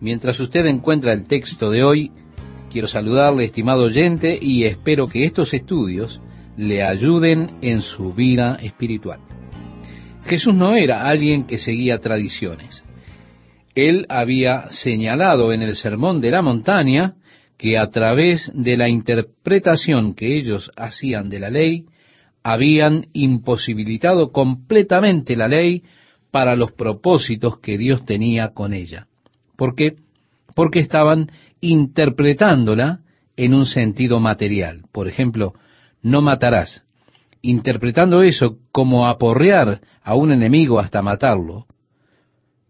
Mientras usted encuentra el texto de hoy, quiero saludarle, estimado oyente, y espero que estos estudios le ayuden en su vida espiritual. Jesús no era alguien que seguía tradiciones. Él había señalado en el Sermón de la Montaña que a través de la interpretación que ellos hacían de la ley, habían imposibilitado completamente la ley para los propósitos que Dios tenía con ella. ¿Por qué? Porque estaban interpretándola en un sentido material. Por ejemplo, no matarás, interpretando eso como aporrear a un enemigo hasta matarlo.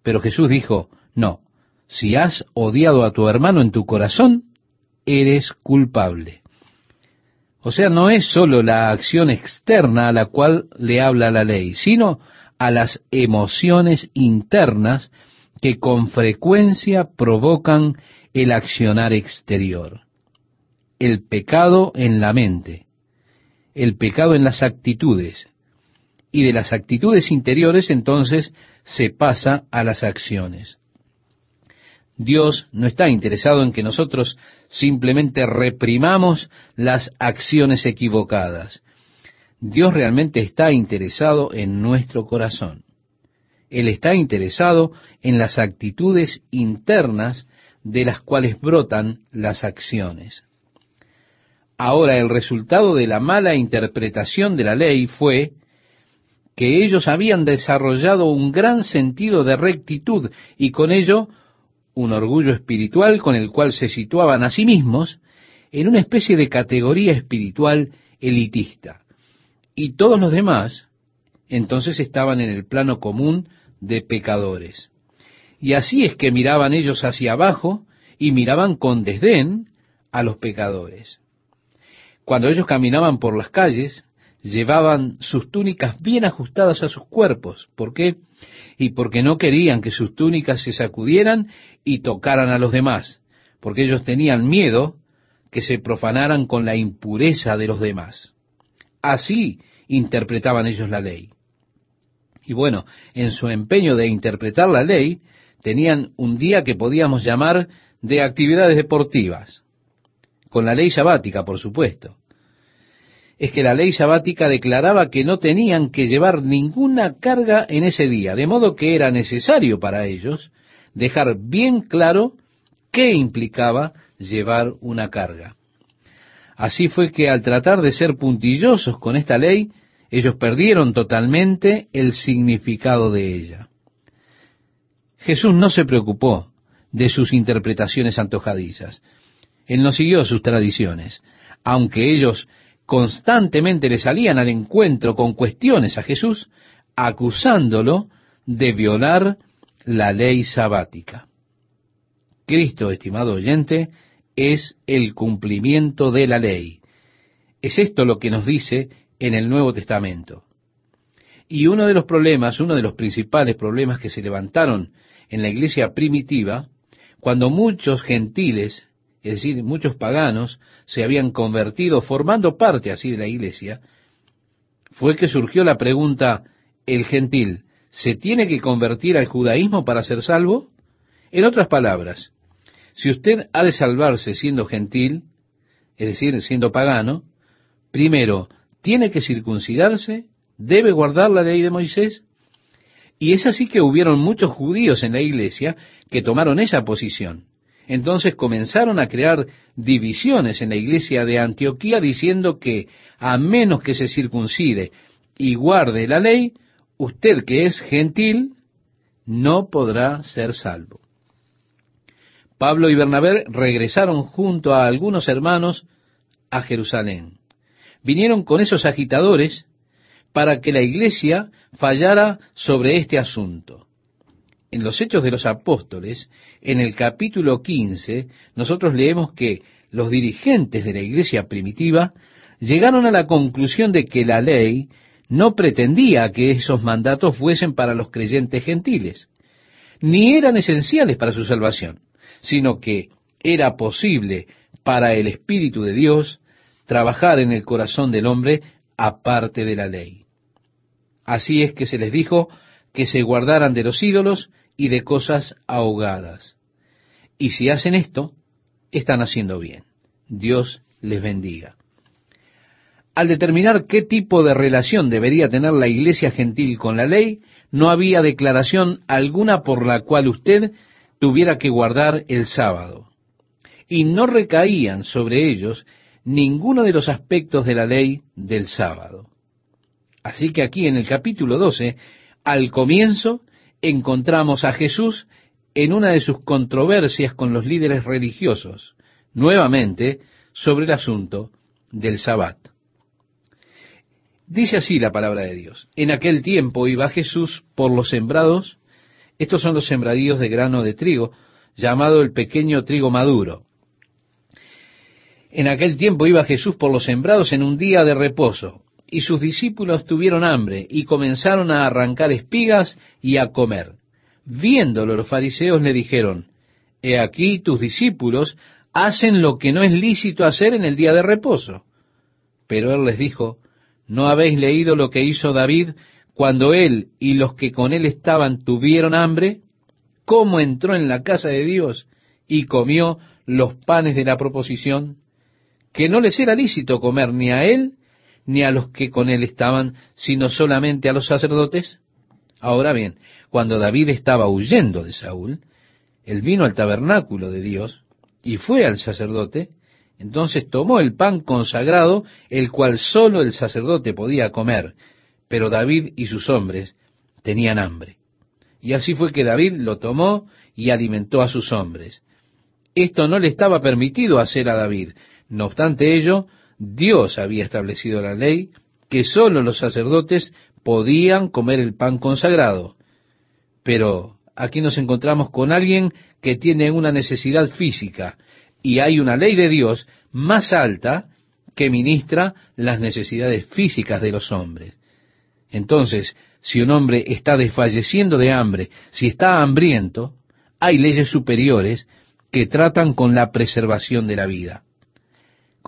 Pero Jesús dijo, no, si has odiado a tu hermano en tu corazón, eres culpable. O sea, no es sólo la acción externa a la cual le habla la ley, sino a las emociones internas que con frecuencia provocan el accionar exterior. El pecado en la mente, el pecado en las actitudes, y de las actitudes interiores entonces se pasa a las acciones. Dios no está interesado en que nosotros simplemente reprimamos las acciones equivocadas. Dios realmente está interesado en nuestro corazón. Él está interesado en las actitudes internas de las cuales brotan las acciones. Ahora, el resultado de la mala interpretación de la ley fue que ellos habían desarrollado un gran sentido de rectitud y con ello un orgullo espiritual con el cual se situaban a sí mismos en una especie de categoría espiritual elitista. Y todos los demás entonces estaban en el plano común de pecadores. Y así es que miraban ellos hacia abajo y miraban con desdén a los pecadores. Cuando ellos caminaban por las calles, llevaban sus túnicas bien ajustadas a sus cuerpos. ¿Por qué? Y porque no querían que sus túnicas se sacudieran y tocaran a los demás, porque ellos tenían miedo que se profanaran con la impureza de los demás. Así interpretaban ellos la ley. Y bueno, en su empeño de interpretar la ley, tenían un día que podíamos llamar de actividades deportivas, con la ley sabática, por supuesto es que la ley sabática declaraba que no tenían que llevar ninguna carga en ese día, de modo que era necesario para ellos dejar bien claro qué implicaba llevar una carga. Así fue que al tratar de ser puntillosos con esta ley, ellos perdieron totalmente el significado de ella. Jesús no se preocupó de sus interpretaciones antojadizas. Él no siguió sus tradiciones, aunque ellos constantemente le salían al encuentro con cuestiones a Jesús, acusándolo de violar la ley sabática. Cristo, estimado oyente, es el cumplimiento de la ley. Es esto lo que nos dice en el Nuevo Testamento. Y uno de los problemas, uno de los principales problemas que se levantaron en la iglesia primitiva, cuando muchos gentiles es decir, muchos paganos se habían convertido formando parte así de la iglesia, fue que surgió la pregunta, ¿el gentil se tiene que convertir al judaísmo para ser salvo? En otras palabras, si usted ha de salvarse siendo gentil, es decir, siendo pagano, primero, tiene que circuncidarse, debe guardar la ley de Moisés. Y es así que hubieron muchos judíos en la iglesia que tomaron esa posición. Entonces comenzaron a crear divisiones en la iglesia de Antioquía diciendo que a menos que se circuncide y guarde la ley, usted que es gentil no podrá ser salvo. Pablo y Bernabé regresaron junto a algunos hermanos a Jerusalén. Vinieron con esos agitadores para que la iglesia fallara sobre este asunto. En los Hechos de los Apóstoles, en el capítulo 15, nosotros leemos que los dirigentes de la iglesia primitiva llegaron a la conclusión de que la ley no pretendía que esos mandatos fuesen para los creyentes gentiles, ni eran esenciales para su salvación, sino que era posible para el Espíritu de Dios trabajar en el corazón del hombre aparte de la ley. Así es que se les dijo que se guardaran de los ídolos y de cosas ahogadas. Y si hacen esto, están haciendo bien. Dios les bendiga. Al determinar qué tipo de relación debería tener la iglesia gentil con la ley, no había declaración alguna por la cual usted tuviera que guardar el sábado. Y no recaían sobre ellos ninguno de los aspectos de la ley del sábado. Así que aquí en el capítulo 12, al comienzo, encontramos a Jesús en una de sus controversias con los líderes religiosos, nuevamente sobre el asunto del sabbat. Dice así la palabra de Dios. En aquel tiempo iba Jesús por los sembrados, estos son los sembradíos de grano de trigo, llamado el pequeño trigo maduro. En aquel tiempo iba Jesús por los sembrados en un día de reposo, y sus discípulos tuvieron hambre y comenzaron a arrancar espigas y a comer. Viéndolo los fariseos le dijeron, He aquí tus discípulos hacen lo que no es lícito hacer en el día de reposo. Pero él les dijo, ¿No habéis leído lo que hizo David cuando él y los que con él estaban tuvieron hambre? ¿Cómo entró en la casa de Dios y comió los panes de la proposición? Que no les era lícito comer ni a él ni a los que con él estaban, sino solamente a los sacerdotes. Ahora bien, cuando David estaba huyendo de Saúl, él vino al tabernáculo de Dios y fue al sacerdote entonces tomó el pan consagrado, el cual sólo el sacerdote podía comer, pero David y sus hombres tenían hambre. Y así fue que David lo tomó y alimentó a sus hombres. Esto no le estaba permitido hacer a David. No obstante ello, Dios había establecido la ley que sólo los sacerdotes podían comer el pan consagrado. Pero aquí nos encontramos con alguien que tiene una necesidad física, y hay una ley de Dios más alta que ministra las necesidades físicas de los hombres. Entonces, si un hombre está desfalleciendo de hambre, si está hambriento, hay leyes superiores que tratan con la preservación de la vida.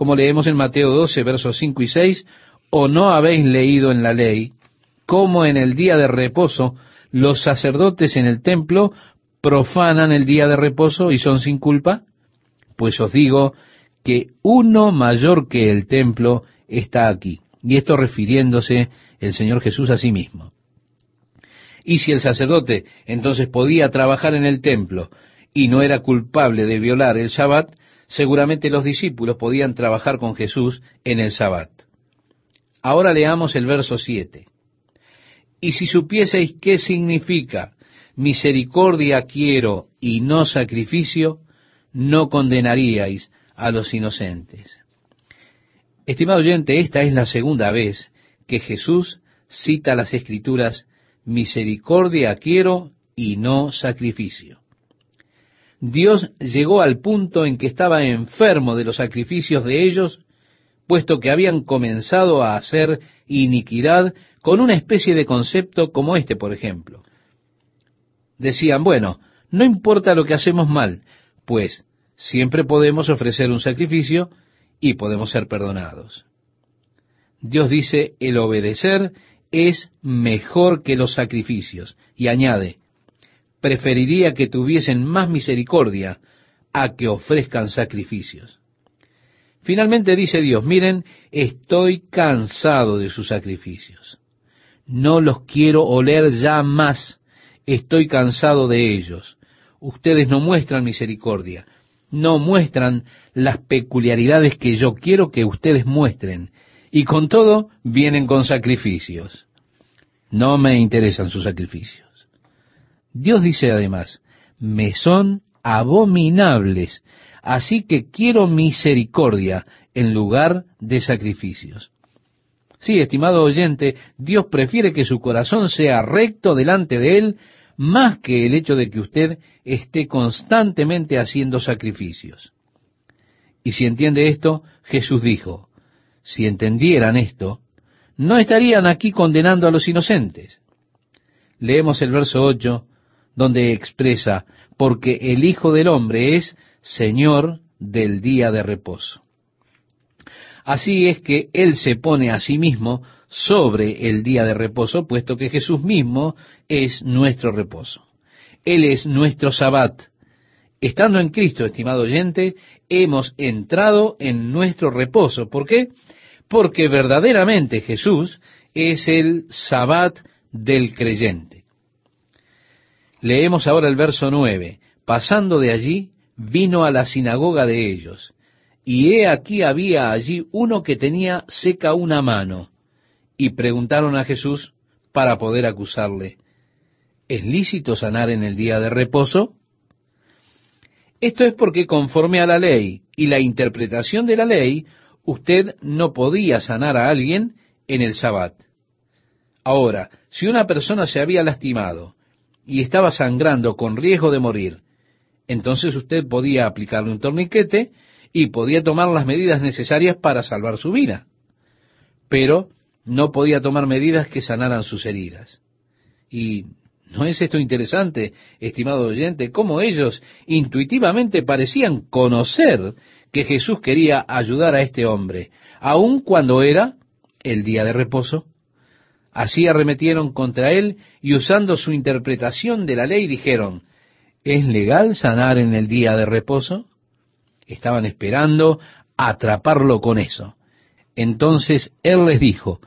Como leemos en Mateo 12, versos 5 y 6, ¿o no habéis leído en la ley cómo en el día de reposo los sacerdotes en el templo profanan el día de reposo y son sin culpa? pues os digo que uno mayor que el templo está aquí. Y esto refiriéndose el Señor Jesús a sí mismo. Y si el sacerdote entonces podía trabajar en el templo y no era culpable de violar el Sabbat, seguramente los discípulos podían trabajar con Jesús en el Sabbat. Ahora leamos el verso 7. Y si supieseis qué significa misericordia quiero y no sacrificio, no condenaríais a los inocentes. Estimado oyente, esta es la segunda vez que Jesús cita las escrituras, misericordia quiero y no sacrificio. Dios llegó al punto en que estaba enfermo de los sacrificios de ellos, puesto que habían comenzado a hacer iniquidad con una especie de concepto como este, por ejemplo. Decían, bueno, no importa lo que hacemos mal, pues siempre podemos ofrecer un sacrificio y podemos ser perdonados. Dios dice, el obedecer es mejor que los sacrificios. Y añade, preferiría que tuviesen más misericordia a que ofrezcan sacrificios. Finalmente dice Dios, miren, estoy cansado de sus sacrificios. No los quiero oler ya más. Estoy cansado de ellos ustedes no muestran misericordia, no muestran las peculiaridades que yo quiero que ustedes muestren, y con todo vienen con sacrificios. No me interesan sus sacrificios. Dios dice además, me son abominables, así que quiero misericordia en lugar de sacrificios. Sí, estimado oyente, Dios prefiere que su corazón sea recto delante de Él más que el hecho de que usted esté constantemente haciendo sacrificios. Y si entiende esto, Jesús dijo, si entendieran esto, no estarían aquí condenando a los inocentes. Leemos el verso 8, donde expresa, porque el Hijo del Hombre es Señor del día de reposo. Así es que Él se pone a sí mismo sobre el día de reposo, puesto que Jesús mismo es nuestro reposo. Él es nuestro sabbat, Estando en Cristo, estimado oyente, hemos entrado en nuestro reposo. ¿Por qué? Porque verdaderamente Jesús es el sabbat del creyente. Leemos ahora el verso 9. Pasando de allí, vino a la sinagoga de ellos. Y he aquí había allí uno que tenía seca una mano. Y preguntaron a Jesús para poder acusarle, ¿es lícito sanar en el día de reposo? Esto es porque conforme a la ley y la interpretación de la ley, usted no podía sanar a alguien en el sabbat. Ahora, si una persona se había lastimado y estaba sangrando con riesgo de morir, entonces usted podía aplicarle un torniquete y podía tomar las medidas necesarias para salvar su vida. Pero no podía tomar medidas que sanaran sus heridas. Y ¿no es esto interesante, estimado oyente, cómo ellos intuitivamente parecían conocer que Jesús quería ayudar a este hombre, aun cuando era el día de reposo? Así arremetieron contra él y usando su interpretación de la ley dijeron, ¿es legal sanar en el día de reposo? Estaban esperando atraparlo con eso. Entonces él les dijo,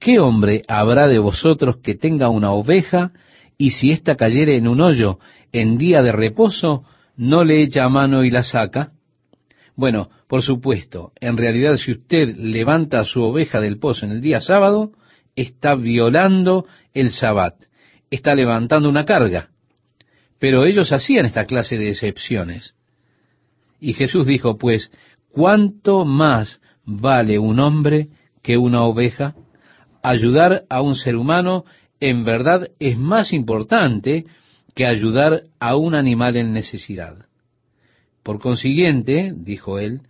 ¿qué hombre habrá de vosotros que tenga una oveja y si ésta cayere en un hoyo en día de reposo, no le echa mano y la saca? Bueno, por supuesto, en realidad si usted levanta su oveja del pozo en el día sábado, está violando el sabbat, está levantando una carga. Pero ellos hacían esta clase de excepciones. Y Jesús dijo, pues, ¿cuánto más vale un hombre que una oveja? Ayudar a un ser humano en verdad es más importante que ayudar a un animal en necesidad. Por consiguiente, dijo él,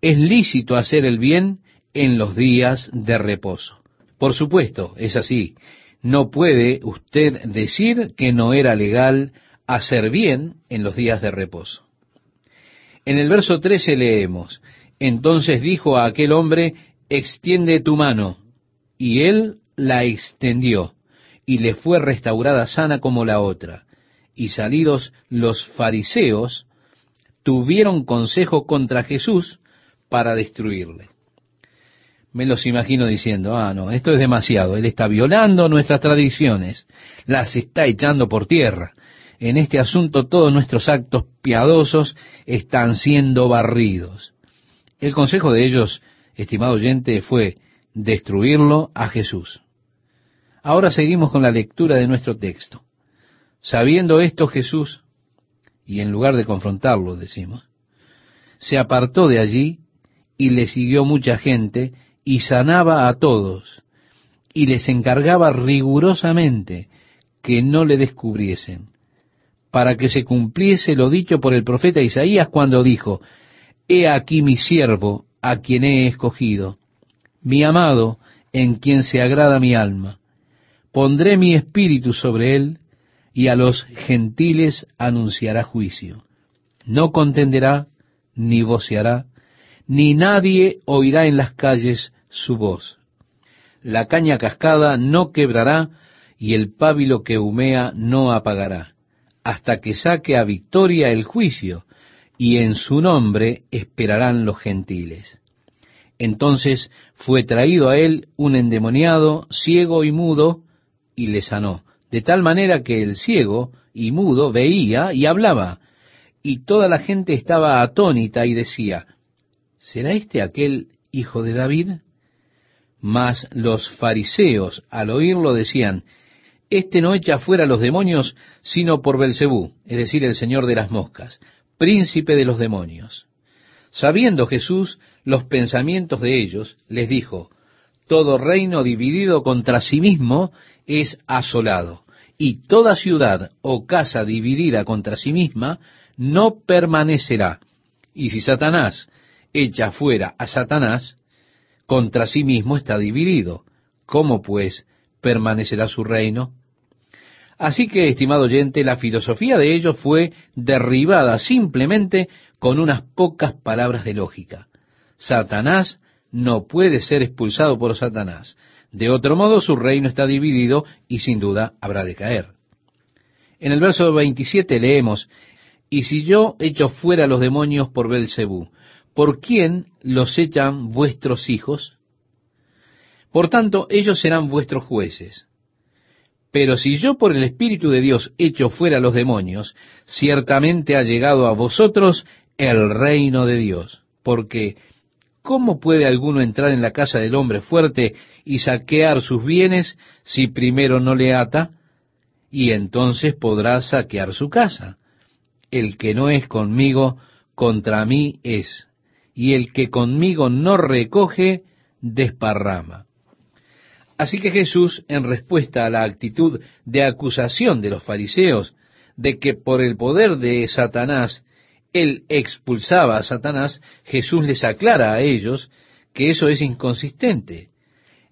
es lícito hacer el bien en los días de reposo. Por supuesto, es así. No puede usted decir que no era legal hacer bien en los días de reposo. En el verso 13 leemos, entonces dijo a aquel hombre, extiende tu mano. Y él la extendió, y le fue restaurada sana como la otra. Y salidos los fariseos, tuvieron consejo contra Jesús para destruirle. Me los imagino diciendo, ah, no, esto es demasiado, él está violando nuestras tradiciones, las está echando por tierra en este asunto todos nuestros actos piadosos están siendo barridos. El consejo de ellos, estimado oyente, fue destruirlo a Jesús. Ahora seguimos con la lectura de nuestro texto. Sabiendo esto Jesús, y en lugar de confrontarlo, decimos, se apartó de allí y le siguió mucha gente y sanaba a todos y les encargaba rigurosamente que no le descubriesen para que se cumpliese lo dicho por el profeta Isaías cuando dijo, He aquí mi siervo, a quien he escogido, mi amado, en quien se agrada mi alma. Pondré mi espíritu sobre él, y a los gentiles anunciará juicio. No contenderá, ni voceará, ni nadie oirá en las calles su voz. La caña cascada no quebrará, y el pábilo que humea no apagará hasta que saque a victoria el juicio, y en su nombre esperarán los gentiles. Entonces fue traído a él un endemoniado, ciego y mudo, y le sanó, de tal manera que el ciego y mudo veía y hablaba, y toda la gente estaba atónita y decía, ¿será este aquel hijo de David? Mas los fariseos al oírlo decían, este no echa fuera los demonios, sino por Belcebú, es decir, el señor de las moscas, príncipe de los demonios. Sabiendo Jesús los pensamientos de ellos, les dijo, todo reino dividido contra sí mismo es asolado, y toda ciudad o casa dividida contra sí misma no permanecerá. Y si Satanás echa fuera a Satanás, contra sí mismo está dividido. ¿Cómo pues permanecerá su reino. Así que, estimado oyente, la filosofía de ellos fue derribada simplemente con unas pocas palabras de lógica. Satanás no puede ser expulsado por Satanás. De otro modo, su reino está dividido y sin duda habrá de caer. En el verso 27 leemos, Y si yo echo fuera los demonios por Belcebú, ¿por quién los echan vuestros hijos? Por tanto, ellos serán vuestros jueces. Pero si yo por el Espíritu de Dios echo fuera los demonios, ciertamente ha llegado a vosotros el reino de Dios. Porque, ¿cómo puede alguno entrar en la casa del hombre fuerte y saquear sus bienes si primero no le ata? Y entonces podrá saquear su casa. El que no es conmigo, contra mí es. Y el que conmigo no recoge, desparrama. Así que Jesús, en respuesta a la actitud de acusación de los fariseos, de que por el poder de Satanás él expulsaba a Satanás, Jesús les aclara a ellos que eso es inconsistente.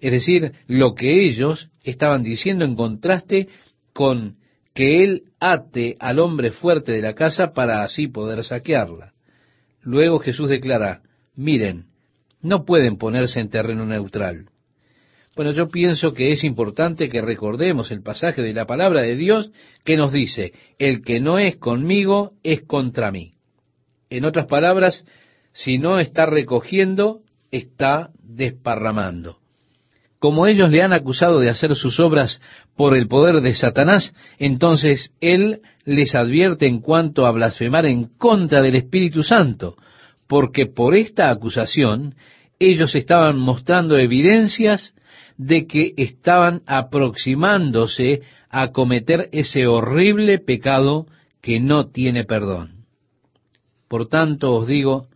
Es decir, lo que ellos estaban diciendo en contraste con que él ate al hombre fuerte de la casa para así poder saquearla. Luego Jesús declara, miren, no pueden ponerse en terreno neutral. Bueno, yo pienso que es importante que recordemos el pasaje de la palabra de Dios que nos dice, el que no es conmigo es contra mí. En otras palabras, si no está recogiendo, está desparramando. Como ellos le han acusado de hacer sus obras por el poder de Satanás, entonces Él les advierte en cuanto a blasfemar en contra del Espíritu Santo, porque por esta acusación ellos estaban mostrando evidencias de que estaban aproximándose a cometer ese horrible pecado que no tiene perdón. Por tanto os digo,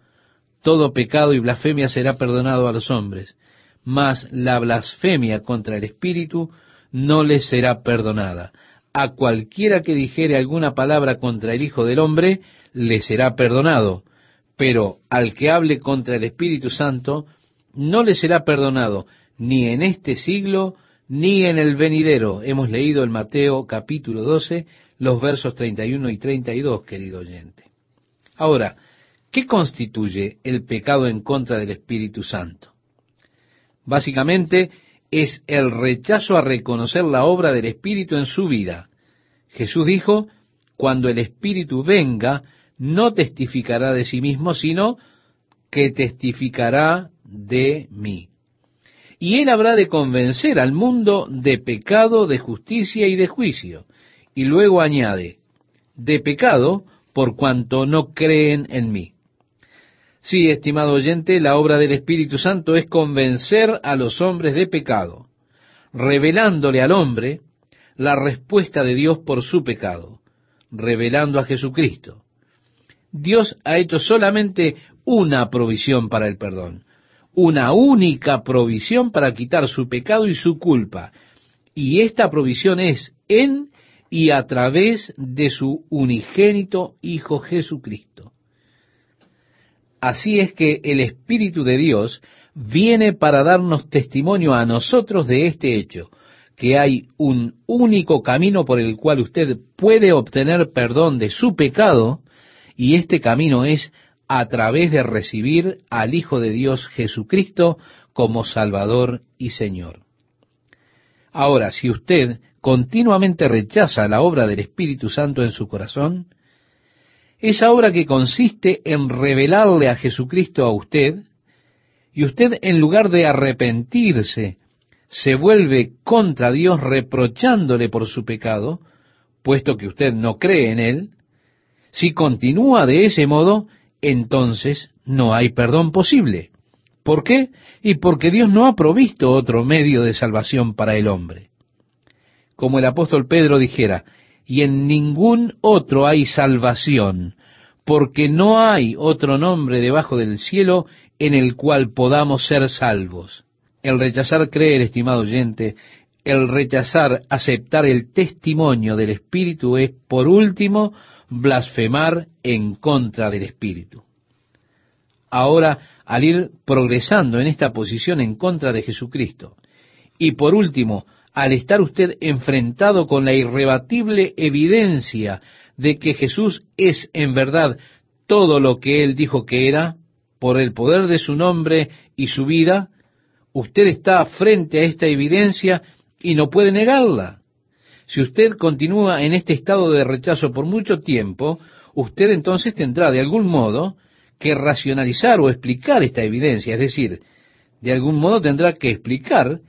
todo pecado y blasfemia será perdonado a los hombres, mas la blasfemia contra el Espíritu no les será perdonada. A cualquiera que dijere alguna palabra contra el Hijo del Hombre, le será perdonado, pero al que hable contra el Espíritu Santo, no le será perdonado, ni en este siglo, ni en el venidero. Hemos leído en Mateo capítulo 12, los versos 31 y 32, querido oyente. Ahora, ¿qué constituye el pecado en contra del Espíritu Santo? Básicamente es el rechazo a reconocer la obra del Espíritu en su vida. Jesús dijo, cuando el Espíritu venga, no testificará de sí mismo, sino que testificará de mí. Y él habrá de convencer al mundo de pecado, de justicia y de juicio. Y luego añade, de pecado por cuanto no creen en mí. Sí, estimado oyente, la obra del Espíritu Santo es convencer a los hombres de pecado, revelándole al hombre la respuesta de Dios por su pecado, revelando a Jesucristo. Dios ha hecho solamente una provisión para el perdón, una única provisión para quitar su pecado y su culpa. Y esta provisión es en y a través de su unigénito Hijo Jesucristo. Así es que el Espíritu de Dios viene para darnos testimonio a nosotros de este hecho, que hay un único camino por el cual usted puede obtener perdón de su pecado, y este camino es a través de recibir al Hijo de Dios Jesucristo como Salvador y Señor. Ahora, si usted continuamente rechaza la obra del Espíritu Santo en su corazón, esa obra que consiste en revelarle a Jesucristo a usted, y usted en lugar de arrepentirse, se vuelve contra Dios reprochándole por su pecado, puesto que usted no cree en él, si continúa de ese modo, entonces no hay perdón posible. ¿Por qué? Y porque Dios no ha provisto otro medio de salvación para el hombre. Como el apóstol Pedro dijera, y en ningún otro hay salvación, porque no hay otro nombre debajo del cielo en el cual podamos ser salvos. El rechazar creer, estimado oyente, el rechazar aceptar el testimonio del Espíritu es, por último, blasfemar en contra del Espíritu. Ahora, al ir progresando en esta posición en contra de Jesucristo, y por último, al estar usted enfrentado con la irrebatible evidencia de que Jesús es en verdad todo lo que él dijo que era, por el poder de su nombre y su vida, usted está frente a esta evidencia y no puede negarla. Si usted continúa en este estado de rechazo por mucho tiempo, usted entonces tendrá de algún modo que racionalizar o explicar esta evidencia, es decir, de algún modo tendrá que explicar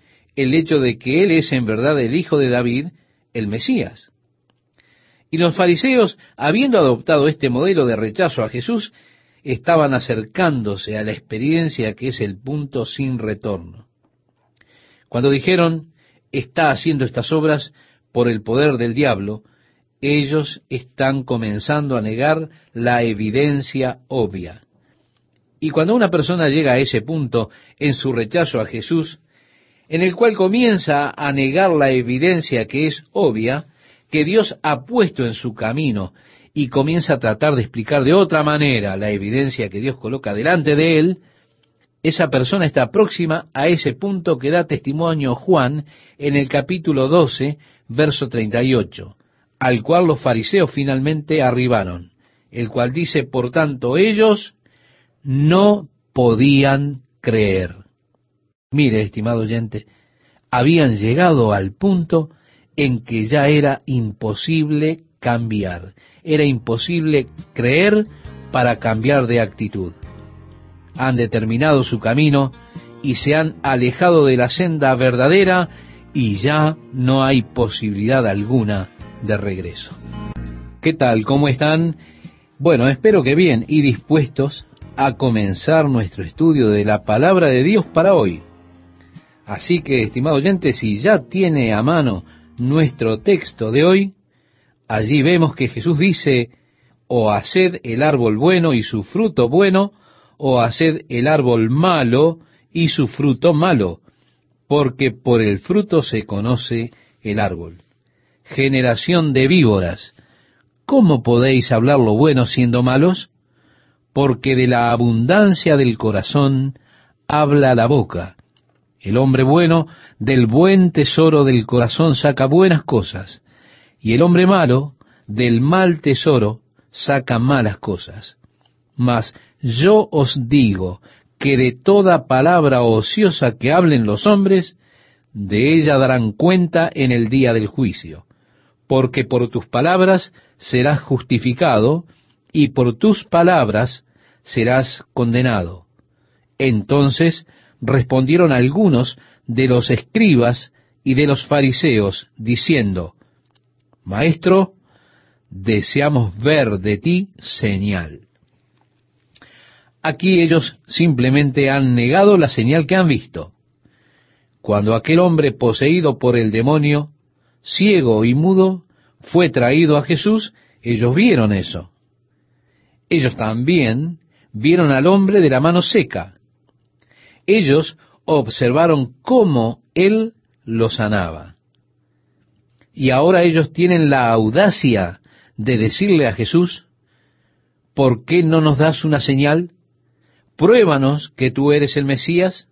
el hecho de que Él es en verdad el Hijo de David, el Mesías. Y los fariseos, habiendo adoptado este modelo de rechazo a Jesús, estaban acercándose a la experiencia que es el punto sin retorno. Cuando dijeron, está haciendo estas obras por el poder del diablo, ellos están comenzando a negar la evidencia obvia. Y cuando una persona llega a ese punto en su rechazo a Jesús, en el cual comienza a negar la evidencia que es obvia, que Dios ha puesto en su camino, y comienza a tratar de explicar de otra manera la evidencia que Dios coloca delante de él, esa persona está próxima a ese punto que da testimonio Juan en el capítulo 12, verso 38, al cual los fariseos finalmente arribaron, el cual dice, por tanto, ellos no podían creer. Mire, estimado oyente, habían llegado al punto en que ya era imposible cambiar, era imposible creer para cambiar de actitud. Han determinado su camino y se han alejado de la senda verdadera y ya no hay posibilidad alguna de regreso. ¿Qué tal? ¿Cómo están? Bueno, espero que bien y dispuestos a comenzar nuestro estudio de la palabra de Dios para hoy. Así que, estimado oyente, si ya tiene a mano nuestro texto de hoy, allí vemos que Jesús dice, o haced el árbol bueno y su fruto bueno, o haced el árbol malo y su fruto malo, porque por el fruto se conoce el árbol. Generación de víboras, ¿cómo podéis hablar lo bueno siendo malos? Porque de la abundancia del corazón habla la boca. El hombre bueno del buen tesoro del corazón saca buenas cosas, y el hombre malo del mal tesoro saca malas cosas. Mas yo os digo que de toda palabra ociosa que hablen los hombres, de ella darán cuenta en el día del juicio, porque por tus palabras serás justificado, y por tus palabras serás condenado. Entonces respondieron algunos de los escribas y de los fariseos, diciendo, Maestro, deseamos ver de ti señal. Aquí ellos simplemente han negado la señal que han visto. Cuando aquel hombre poseído por el demonio, ciego y mudo, fue traído a Jesús, ellos vieron eso. Ellos también vieron al hombre de la mano seca, ellos observaron cómo Él lo sanaba. Y ahora ellos tienen la audacia de decirle a Jesús, ¿por qué no nos das una señal? Pruébanos que tú eres el Mesías.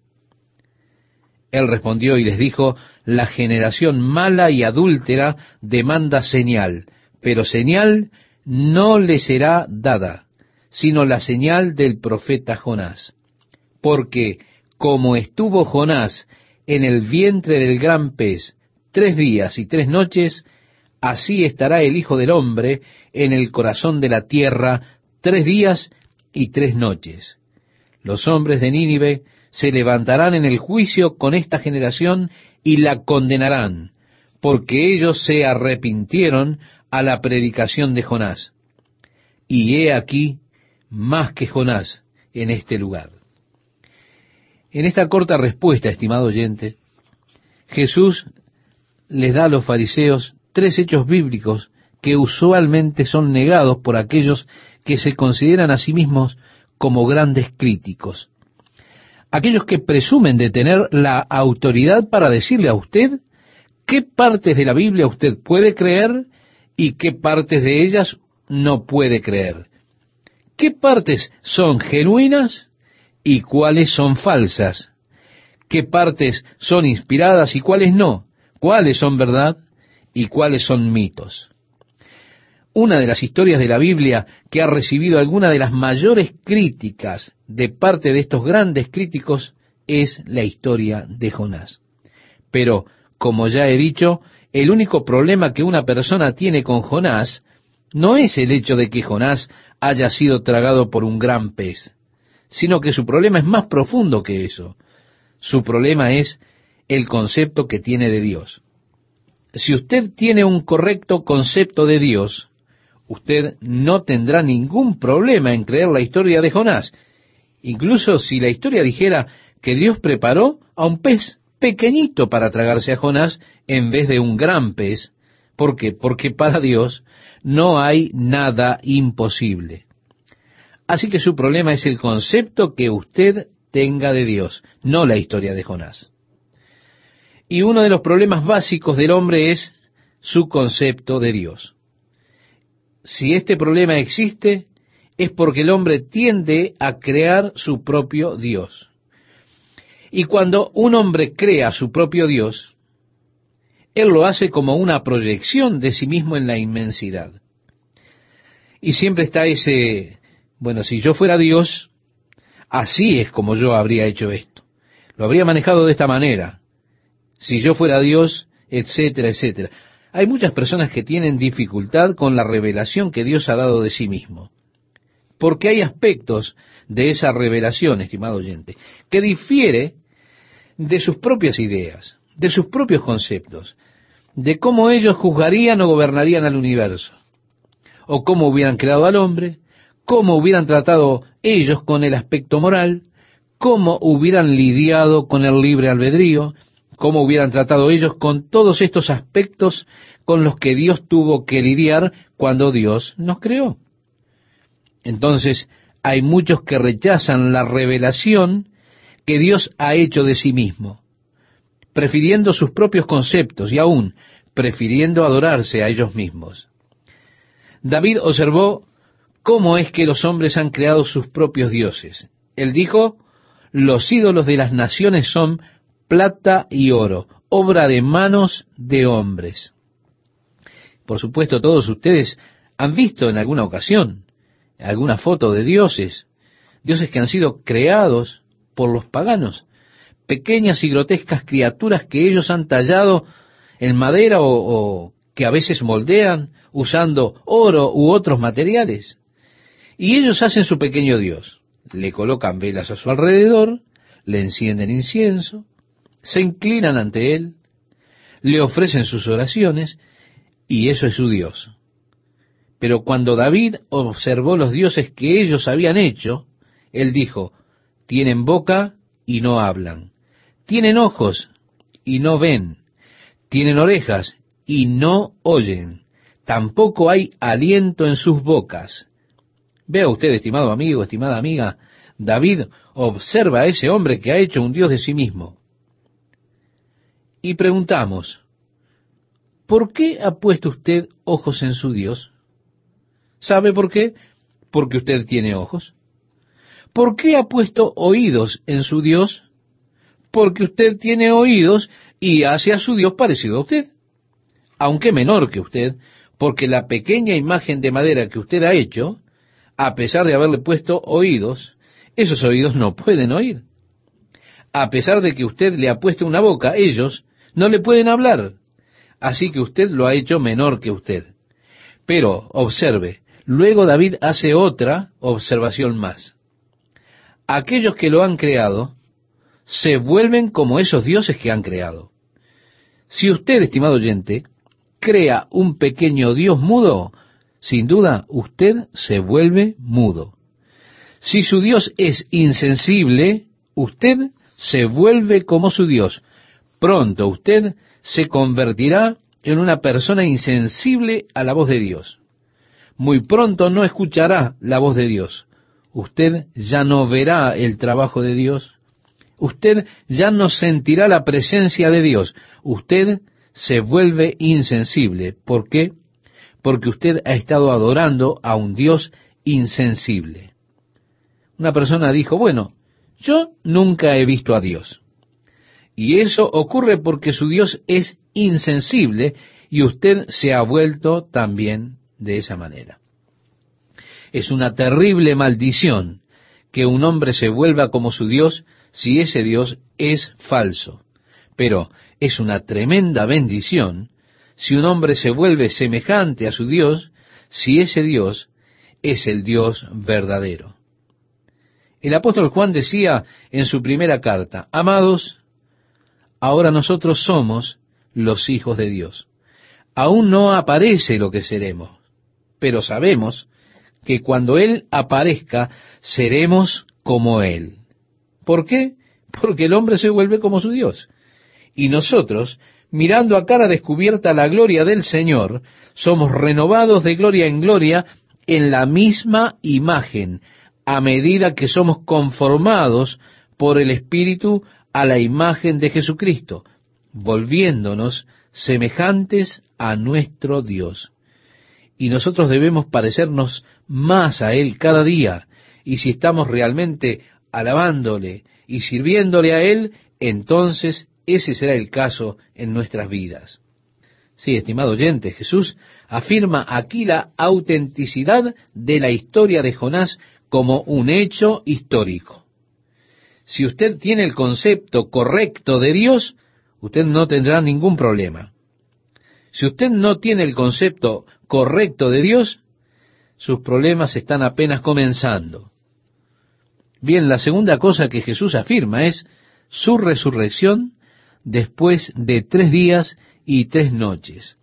Él respondió y les dijo, la generación mala y adúltera demanda señal, pero señal no le será dada, sino la señal del profeta Jonás. Porque como estuvo Jonás en el vientre del gran pez tres días y tres noches, así estará el Hijo del Hombre en el corazón de la tierra tres días y tres noches. Los hombres de Nínive se levantarán en el juicio con esta generación y la condenarán, porque ellos se arrepintieron a la predicación de Jonás. Y he aquí más que Jonás en este lugar. En esta corta respuesta, estimado oyente, Jesús les da a los fariseos tres hechos bíblicos que usualmente son negados por aquellos que se consideran a sí mismos como grandes críticos. Aquellos que presumen de tener la autoridad para decirle a usted qué partes de la Biblia usted puede creer y qué partes de ellas no puede creer. ¿Qué partes son genuinas y cuáles son falsas, qué partes son inspiradas y cuáles no, cuáles son verdad y cuáles son mitos. Una de las historias de la Biblia que ha recibido alguna de las mayores críticas de parte de estos grandes críticos es la historia de Jonás. Pero, como ya he dicho, el único problema que una persona tiene con Jonás no es el hecho de que Jonás haya sido tragado por un gran pez, sino que su problema es más profundo que eso. Su problema es el concepto que tiene de Dios. Si usted tiene un correcto concepto de Dios, usted no tendrá ningún problema en creer la historia de Jonás, incluso si la historia dijera que Dios preparó a un pez pequeñito para tragarse a Jonás en vez de un gran pez. ¿Por qué? Porque para Dios no hay nada imposible. Así que su problema es el concepto que usted tenga de Dios, no la historia de Jonás. Y uno de los problemas básicos del hombre es su concepto de Dios. Si este problema existe, es porque el hombre tiende a crear su propio Dios. Y cuando un hombre crea su propio Dios, él lo hace como una proyección de sí mismo en la inmensidad. Y siempre está ese, bueno, si yo fuera Dios, así es como yo habría hecho esto. Lo habría manejado de esta manera. Si yo fuera Dios, etcétera, etcétera. Hay muchas personas que tienen dificultad con la revelación que Dios ha dado de sí mismo. Porque hay aspectos de esa revelación, estimado oyente, que difiere de sus propias ideas, de sus propios conceptos, de cómo ellos juzgarían o gobernarían al universo, o cómo hubieran creado al hombre, cómo hubieran tratado ellos con el aspecto moral, cómo hubieran lidiado con el libre albedrío, cómo hubieran tratado ellos con todos estos aspectos con los que Dios tuvo que lidiar cuando Dios nos creó. Entonces, hay muchos que rechazan la revelación que Dios ha hecho de sí mismo prefiriendo sus propios conceptos y aún prefiriendo adorarse a ellos mismos. David observó cómo es que los hombres han creado sus propios dioses. Él dijo, los ídolos de las naciones son plata y oro, obra de manos de hombres. Por supuesto, todos ustedes han visto en alguna ocasión alguna foto de dioses, dioses que han sido creados por los paganos pequeñas y grotescas criaturas que ellos han tallado en madera o, que a veces moldean usando oro u otros materiales. Y ellos hacen su pequeño Dios. Le colocan velas a su alrededor, le encienden incienso, se inclinan ante él, le ofrecen sus oraciones, y eso es su Dios. Pero cuando David observó los dioses que ellos habían hecho, él dijo, tienen boca y no hablan, tienen ojos y no ven, tienen orejas y no oyen, tampoco hay aliento en sus bocas. Vea usted, estimado amigo, estimada amiga, David observa a ese hombre que ha hecho un Dios de sí mismo. Y preguntamos, ¿por qué ha puesto usted ojos en su Dios? ¿Sabe por qué? Porque usted tiene ojos. ¿Por qué ha puesto oídos en su Dios? porque usted tiene oídos y hace a su Dios parecido a usted, aunque menor que usted, porque la pequeña imagen de madera que usted ha hecho, a pesar de haberle puesto oídos, esos oídos no pueden oír. A pesar de que usted le ha puesto una boca, ellos no le pueden hablar. Así que usted lo ha hecho menor que usted. Pero, observe, luego David hace otra observación más. Aquellos que lo han creado se vuelven como esos dioses que han creado. Si usted, estimado oyente, crea un pequeño Dios mudo, sin duda usted se vuelve mudo. Si su Dios es insensible, usted se vuelve como su Dios. Pronto usted se convertirá en una persona insensible a la voz de Dios. Muy pronto no escuchará la voz de Dios. Usted ya no verá el trabajo de Dios usted ya no sentirá la presencia de Dios. Usted se vuelve insensible. ¿Por qué? Porque usted ha estado adorando a un Dios insensible. Una persona dijo, bueno, yo nunca he visto a Dios. Y eso ocurre porque su Dios es insensible y usted se ha vuelto también de esa manera. Es una terrible maldición que un hombre se vuelva como su Dios si ese Dios es falso. Pero es una tremenda bendición si un hombre se vuelve semejante a su Dios, si ese Dios es el Dios verdadero. El apóstol Juan decía en su primera carta, amados, ahora nosotros somos los hijos de Dios. Aún no aparece lo que seremos, pero sabemos que cuando Él aparezca seremos como Él. ¿Por qué? Porque el hombre se vuelve como su Dios. Y nosotros, mirando a cara descubierta la gloria del Señor, somos renovados de gloria en gloria en la misma imagen, a medida que somos conformados por el Espíritu a la imagen de Jesucristo, volviéndonos semejantes a nuestro Dios. Y nosotros debemos parecernos más a Él cada día, y si estamos realmente alabándole y sirviéndole a Él, entonces ese será el caso en nuestras vidas. Sí, estimado oyente, Jesús afirma aquí la autenticidad de la historia de Jonás como un hecho histórico. Si usted tiene el concepto correcto de Dios, usted no tendrá ningún problema. Si usted no tiene el concepto correcto de Dios, sus problemas están apenas comenzando. Bien, la segunda cosa que Jesús afirma es su resurrección después de tres días y tres noches.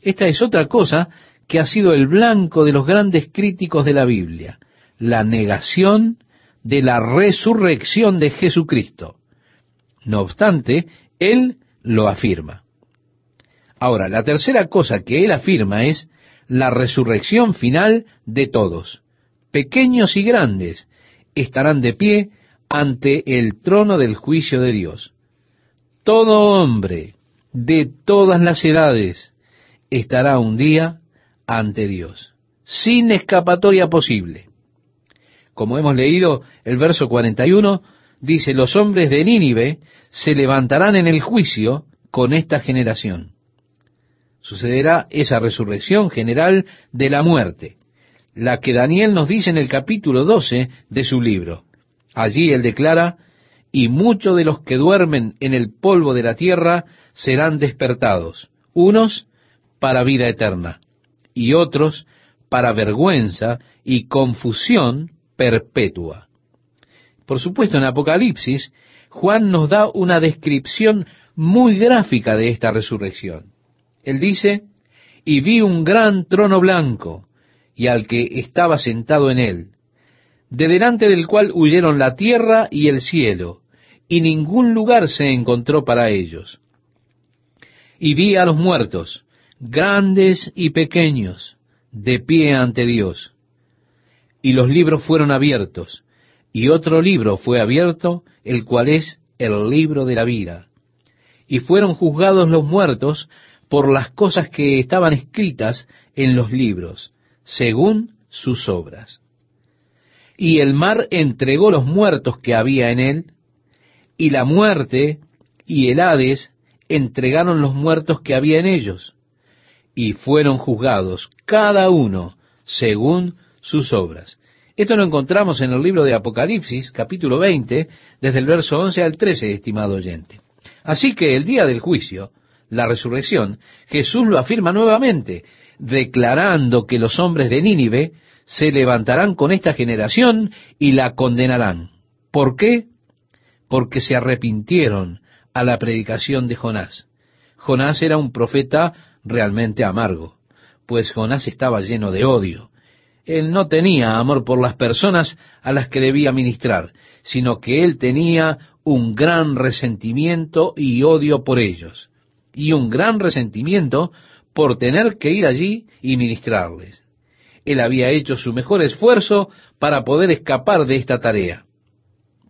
Esta es otra cosa que ha sido el blanco de los grandes críticos de la Biblia la negación de la resurrección de Jesucristo. No obstante, Él lo afirma. Ahora, la tercera cosa que Él afirma es la resurrección final de todos, pequeños y grandes, estarán de pie ante el trono del juicio de Dios. Todo hombre de todas las edades estará un día ante Dios, sin escapatoria posible como hemos leído el verso 41, dice, los hombres de Nínive se levantarán en el juicio con esta generación. Sucederá esa resurrección general de la muerte, la que Daniel nos dice en el capítulo 12 de su libro. Allí él declara, y muchos de los que duermen en el polvo de la tierra serán despertados, unos para vida eterna, y otros para vergüenza y confusión perpetua. Por supuesto, en Apocalipsis, Juan nos da una descripción muy gráfica de esta resurrección. Él dice, y vi un gran trono blanco, y al que estaba sentado en él, de delante del cual huyeron la tierra y el cielo, y ningún lugar se encontró para ellos. Y vi a los muertos, grandes y pequeños, de pie ante Dios y los libros fueron abiertos, y otro libro fue abierto, el cual es el libro de la vida. Y fueron juzgados los muertos por las cosas que estaban escritas en los libros, según sus obras. Y el mar entregó los muertos que había en él, y la muerte y el Hades entregaron los muertos que había en ellos, y fueron juzgados cada uno según sus obras. Esto lo encontramos en el libro de Apocalipsis, capítulo 20, desde el verso 11 al 13, estimado oyente. Así que el día del juicio, la resurrección, Jesús lo afirma nuevamente, declarando que los hombres de Nínive se levantarán con esta generación y la condenarán. ¿Por qué? Porque se arrepintieron a la predicación de Jonás. Jonás era un profeta realmente amargo, pues Jonás estaba lleno de odio él no tenía amor por las personas a las que debía ministrar, sino que él tenía un gran resentimiento y odio por ellos, y un gran resentimiento por tener que ir allí y ministrarles. Él había hecho su mejor esfuerzo para poder escapar de esta tarea,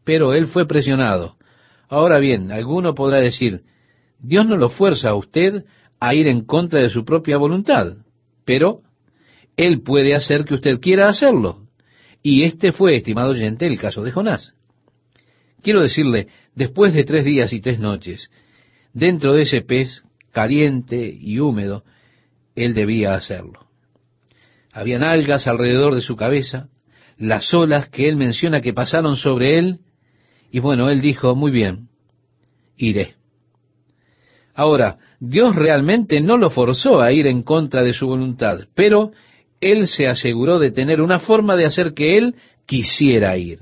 pero él fue presionado. Ahora bien, alguno podrá decir, Dios no lo fuerza a usted a ir en contra de su propia voluntad, pero él puede hacer que usted quiera hacerlo. Y este fue, estimado oyente, el caso de Jonás. Quiero decirle, después de tres días y tres noches, dentro de ese pez caliente y húmedo, él debía hacerlo. Habían algas alrededor de su cabeza, las olas que él menciona que pasaron sobre él, y bueno, él dijo, muy bien, iré. Ahora, Dios realmente no lo forzó a ir en contra de su voluntad, pero él se aseguró de tener una forma de hacer que él quisiera ir.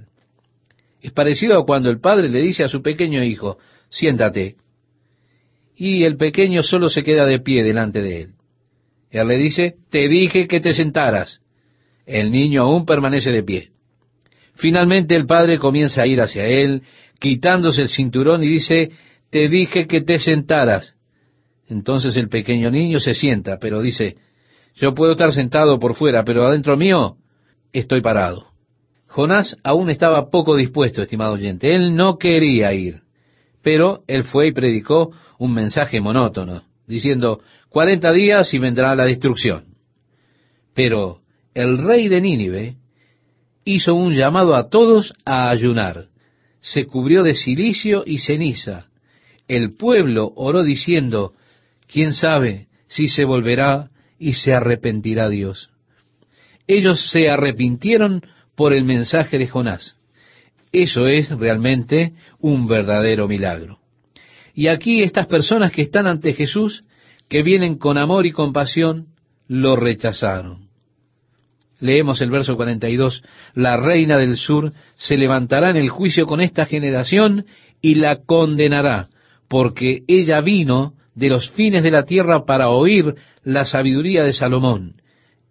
Es parecido a cuando el padre le dice a su pequeño hijo, siéntate, y el pequeño solo se queda de pie delante de él. Él le dice, te dije que te sentaras. El niño aún permanece de pie. Finalmente el padre comienza a ir hacia él, quitándose el cinturón y dice, te dije que te sentaras. Entonces el pequeño niño se sienta, pero dice, yo puedo estar sentado por fuera, pero adentro mío estoy parado. Jonás aún estaba poco dispuesto, estimado oyente. Él no quería ir, pero él fue y predicó un mensaje monótono, diciendo, cuarenta días y vendrá la destrucción. Pero el rey de Nínive hizo un llamado a todos a ayunar. Se cubrió de silicio y ceniza. El pueblo oró diciendo, ¿quién sabe si se volverá y se arrepentirá Dios? Ellos se arrepintieron por el mensaje de Jonás. Eso es realmente un verdadero milagro. Y aquí estas personas que están ante Jesús, que vienen con amor y compasión, lo rechazaron. Leemos el verso 42, la reina del sur se levantará en el juicio con esta generación y la condenará, porque ella vino de los fines de la tierra para oír la sabiduría de Salomón,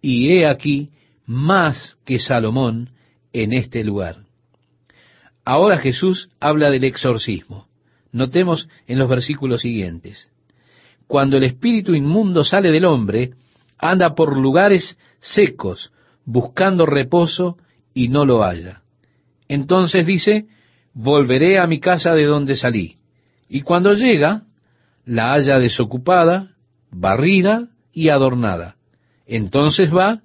y he aquí más que Salomón en este lugar. Ahora Jesús habla del exorcismo. Notemos en los versículos siguientes. Cuando el espíritu inmundo sale del hombre, anda por lugares secos, buscando reposo y no lo halla. Entonces dice, volveré a mi casa de donde salí. Y cuando llega, la halla desocupada, barrida y adornada. Entonces va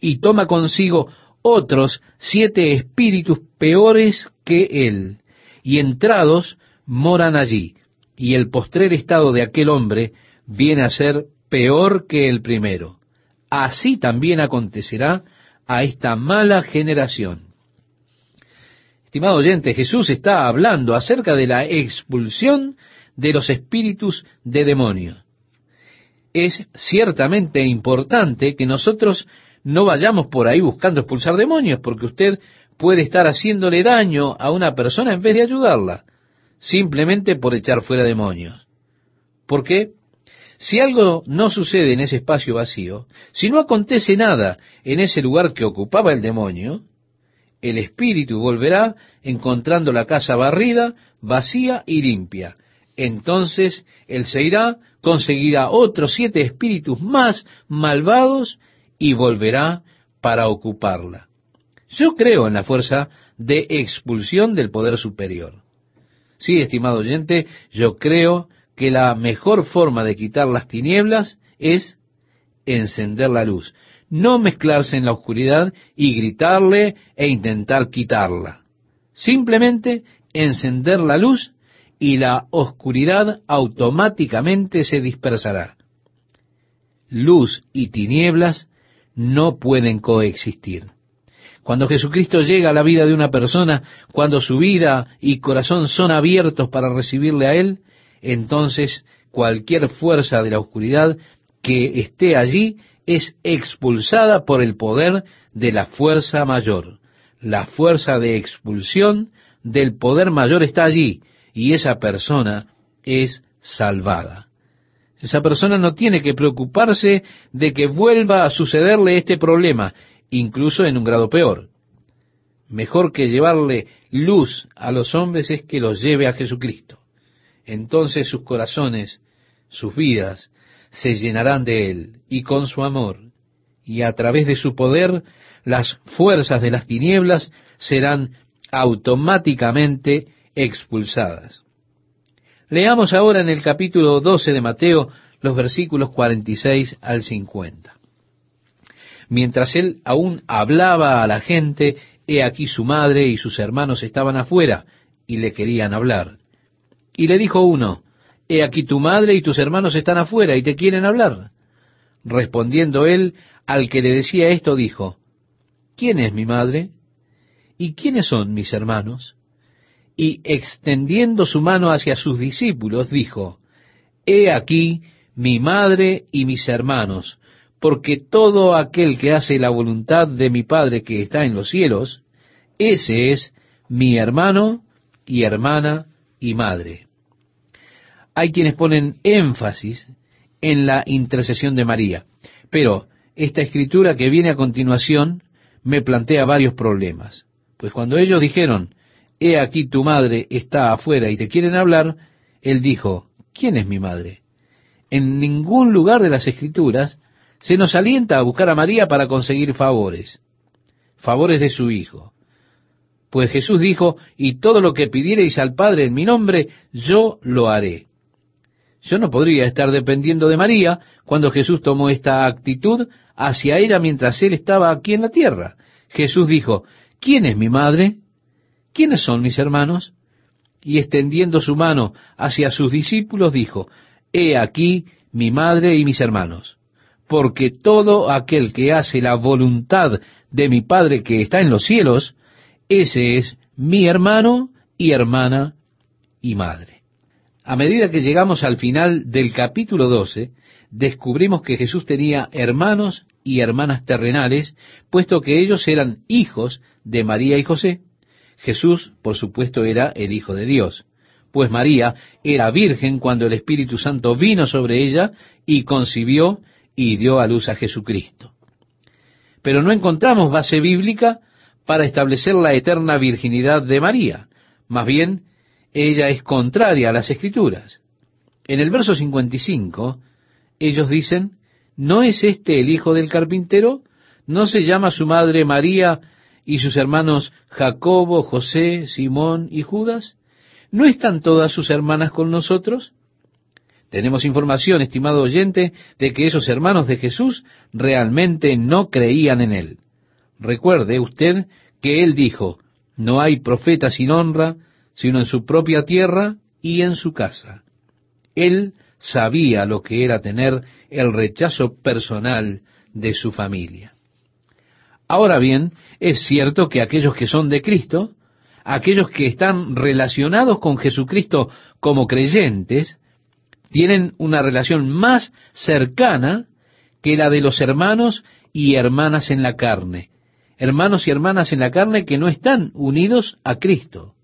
y toma consigo otros siete espíritus peores que él, y entrados moran allí, y el postrer estado de aquel hombre viene a ser peor que el primero. Así también acontecerá a esta mala generación. Estimado oyente, Jesús está hablando acerca de la expulsión de los espíritus de demonios. Es ciertamente importante que nosotros no vayamos por ahí buscando expulsar demonios, porque usted puede estar haciéndole daño a una persona en vez de ayudarla, simplemente por echar fuera demonios. ¿Por qué? Si algo no sucede en ese espacio vacío, si no acontece nada en ese lugar que ocupaba el demonio, el espíritu volverá encontrando la casa barrida, vacía y limpia. Entonces él se irá, conseguirá otros siete espíritus más malvados y volverá para ocuparla. Yo creo en la fuerza de expulsión del poder superior. Sí, estimado oyente, yo creo que la mejor forma de quitar las tinieblas es encender la luz, no mezclarse en la oscuridad y gritarle e intentar quitarla. Simplemente encender la luz y la oscuridad automáticamente se dispersará. Luz y tinieblas no pueden coexistir. Cuando Jesucristo llega a la vida de una persona, cuando su vida y corazón son abiertos para recibirle a Él, entonces cualquier fuerza de la oscuridad que esté allí es expulsada por el poder de la fuerza mayor. La fuerza de expulsión del poder mayor está allí y esa persona es salvada. Esa persona no tiene que preocuparse de que vuelva a sucederle este problema, incluso en un grado peor. Mejor que llevarle luz a los hombres es que los lleve a Jesucristo entonces sus corazones, sus vidas, se llenarán de Él y con su amor, y a través de su poder las fuerzas de las tinieblas serán automáticamente expulsadas. Leamos ahora en el capítulo 12 de Mateo los versículos 46 al 50. Mientras él aún hablaba a la gente, he aquí su madre y sus hermanos estaban afuera y le querían hablar. Y le dijo uno, He aquí tu madre y tus hermanos están afuera y te quieren hablar. Respondiendo él al que le decía esto, dijo, ¿quién es mi madre? ¿Y quiénes son mis hermanos? Y extendiendo su mano hacia sus discípulos, dijo, He aquí mi madre y mis hermanos, porque todo aquel que hace la voluntad de mi Padre que está en los cielos, ese es mi hermano y hermana y madre. Hay quienes ponen énfasis en la intercesión de María, pero esta escritura que viene a continuación me plantea varios problemas, pues cuando ellos dijeron, he aquí tu madre está afuera y te quieren hablar, él dijo, ¿quién es mi madre? En ningún lugar de las escrituras se nos alienta a buscar a María para conseguir favores, favores de su Hijo. Pues Jesús dijo, y todo lo que pidiereis al Padre en mi nombre, yo lo haré. Yo no podría estar dependiendo de María cuando Jesús tomó esta actitud hacia ella mientras él estaba aquí en la tierra. Jesús dijo, ¿quién es mi madre? ¿Quiénes son mis hermanos? Y extendiendo su mano hacia sus discípulos, dijo, He aquí mi madre y mis hermanos, porque todo aquel que hace la voluntad de mi Padre que está en los cielos, ese es mi hermano y hermana y madre. A medida que llegamos al final del capítulo 12, descubrimos que Jesús tenía hermanos y hermanas terrenales, puesto que ellos eran hijos de María y José. Jesús, por supuesto, era el Hijo de Dios, pues María era virgen cuando el Espíritu Santo vino sobre ella y concibió y dio a luz a Jesucristo. Pero no encontramos base bíblica para establecer la eterna virginidad de María. Más bien, ella es contraria a las escrituras. En el verso 55, ellos dicen, ¿no es este el hijo del carpintero? ¿No se llama su madre María y sus hermanos Jacobo, José, Simón y Judas? ¿No están todas sus hermanas con nosotros? Tenemos información, estimado oyente, de que esos hermanos de Jesús realmente no creían en él. Recuerde usted que él dijo, no hay profeta sin honra, sino en su propia tierra y en su casa. Él sabía lo que era tener el rechazo personal de su familia. Ahora bien, es cierto que aquellos que son de Cristo, aquellos que están relacionados con Jesucristo como creyentes, tienen una relación más cercana que la de los hermanos y hermanas en la carne, hermanos y hermanas en la carne que no están unidos a Cristo.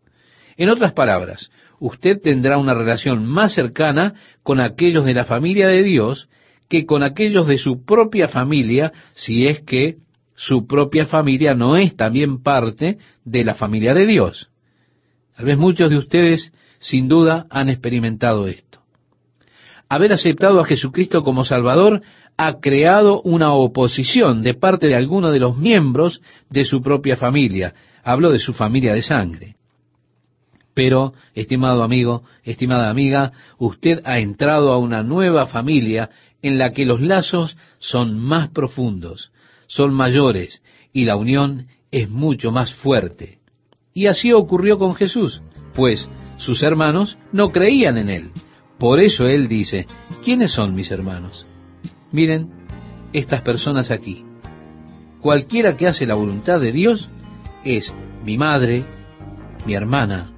En otras palabras, usted tendrá una relación más cercana con aquellos de la familia de Dios que con aquellos de su propia familia, si es que su propia familia no es también parte de la familia de Dios. Tal vez muchos de ustedes, sin duda, han experimentado esto. Haber aceptado a Jesucristo como Salvador ha creado una oposición de parte de algunos de los miembros de su propia familia. Hablo de su familia de sangre. Pero, estimado amigo, estimada amiga, usted ha entrado a una nueva familia en la que los lazos son más profundos, son mayores y la unión es mucho más fuerte. Y así ocurrió con Jesús, pues sus hermanos no creían en él. Por eso él dice, ¿quiénes son mis hermanos? Miren, estas personas aquí. Cualquiera que hace la voluntad de Dios es mi madre, mi hermana,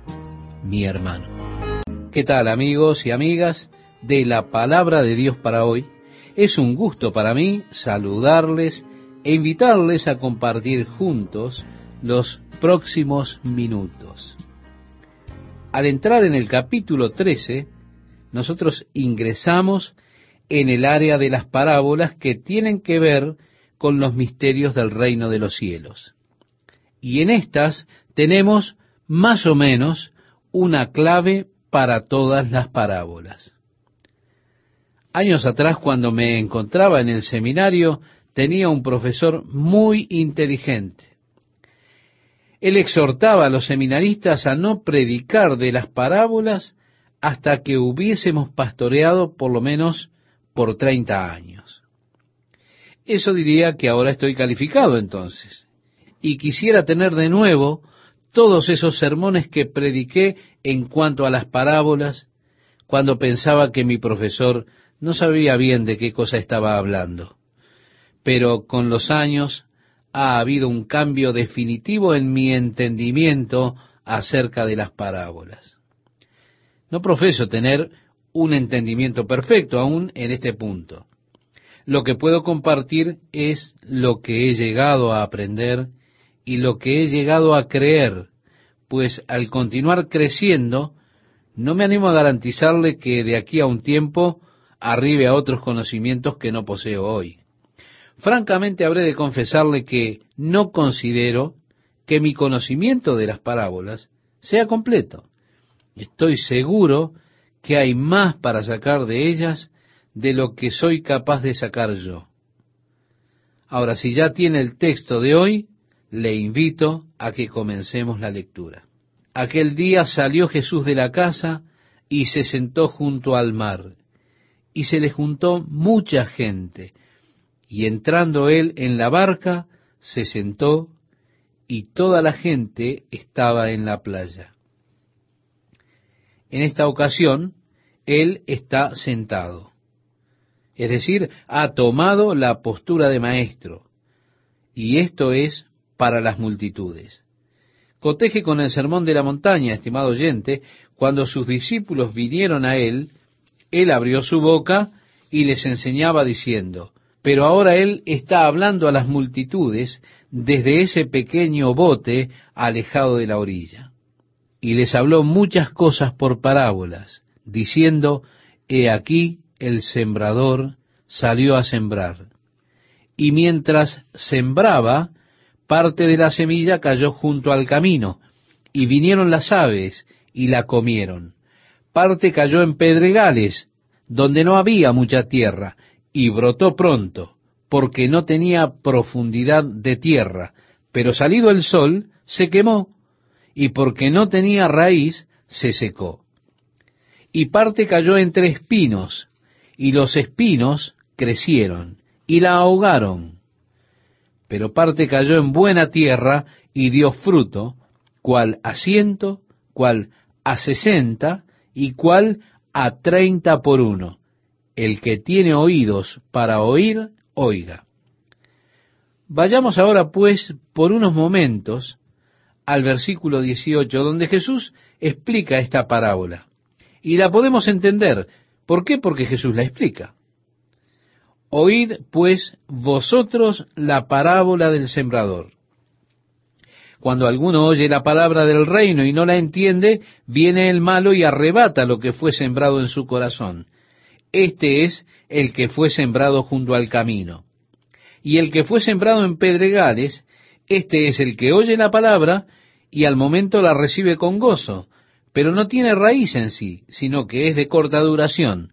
mi hermano. ¿Qué tal amigos y amigas de la palabra de Dios para hoy? Es un gusto para mí saludarles e invitarles a compartir juntos los próximos minutos. Al entrar en el capítulo 13, nosotros ingresamos en el área de las parábolas que tienen que ver con los misterios del reino de los cielos. Y en estas tenemos más o menos una clave para todas las parábolas. Años atrás, cuando me encontraba en el seminario, tenía un profesor muy inteligente. Él exhortaba a los seminaristas a no predicar de las parábolas hasta que hubiésemos pastoreado por lo menos por 30 años. Eso diría que ahora estoy calificado entonces. Y quisiera tener de nuevo todos esos sermones que prediqué en cuanto a las parábolas cuando pensaba que mi profesor no sabía bien de qué cosa estaba hablando. Pero con los años ha habido un cambio definitivo en mi entendimiento acerca de las parábolas. No profeso tener un entendimiento perfecto aún en este punto. lo que puedo compartir es lo que he llegado a aprender y lo que he llegado a creer, pues al continuar creciendo, no me animo a garantizarle que de aquí a un tiempo arribe a otros conocimientos que no poseo hoy. Francamente habré de confesarle que no considero que mi conocimiento de las parábolas sea completo. Estoy seguro que hay más para sacar de ellas de lo que soy capaz de sacar yo. Ahora, si ya tiene el texto de hoy, le invito a que comencemos la lectura. Aquel día salió Jesús de la casa y se sentó junto al mar, y se le juntó mucha gente, y entrando él en la barca, se sentó, y toda la gente estaba en la playa. En esta ocasión, él está sentado. Es decir, ha tomado la postura de maestro. Y esto es para las multitudes. Coteje con el sermón de la montaña, estimado oyente, cuando sus discípulos vinieron a él, él abrió su boca y les enseñaba diciendo, pero ahora él está hablando a las multitudes desde ese pequeño bote alejado de la orilla. Y les habló muchas cosas por parábolas, diciendo, He aquí el sembrador salió a sembrar. Y mientras sembraba, parte de la semilla cayó junto al camino, y vinieron las aves y la comieron. Parte cayó en pedregales, donde no había mucha tierra, y brotó pronto, porque no tenía profundidad de tierra, pero salido el sol, se quemó, y porque no tenía raíz, se secó. Y parte cayó entre espinos, y los espinos crecieron, y la ahogaron. Pero parte cayó en buena tierra, y dio fruto, cual a ciento, cual a sesenta, y cual a treinta por uno. El que tiene oídos para oír, oiga. Vayamos ahora, pues, por unos momentos al versículo 18, donde Jesús explica esta parábola. Y la podemos entender. ¿Por qué? Porque Jesús la explica. Oíd, pues, vosotros la parábola del sembrador. Cuando alguno oye la palabra del reino y no la entiende, viene el malo y arrebata lo que fue sembrado en su corazón. Este es el que fue sembrado junto al camino. Y el que fue sembrado en pedregales, este es el que oye la palabra y al momento la recibe con gozo, pero no tiene raíz en sí, sino que es de corta duración,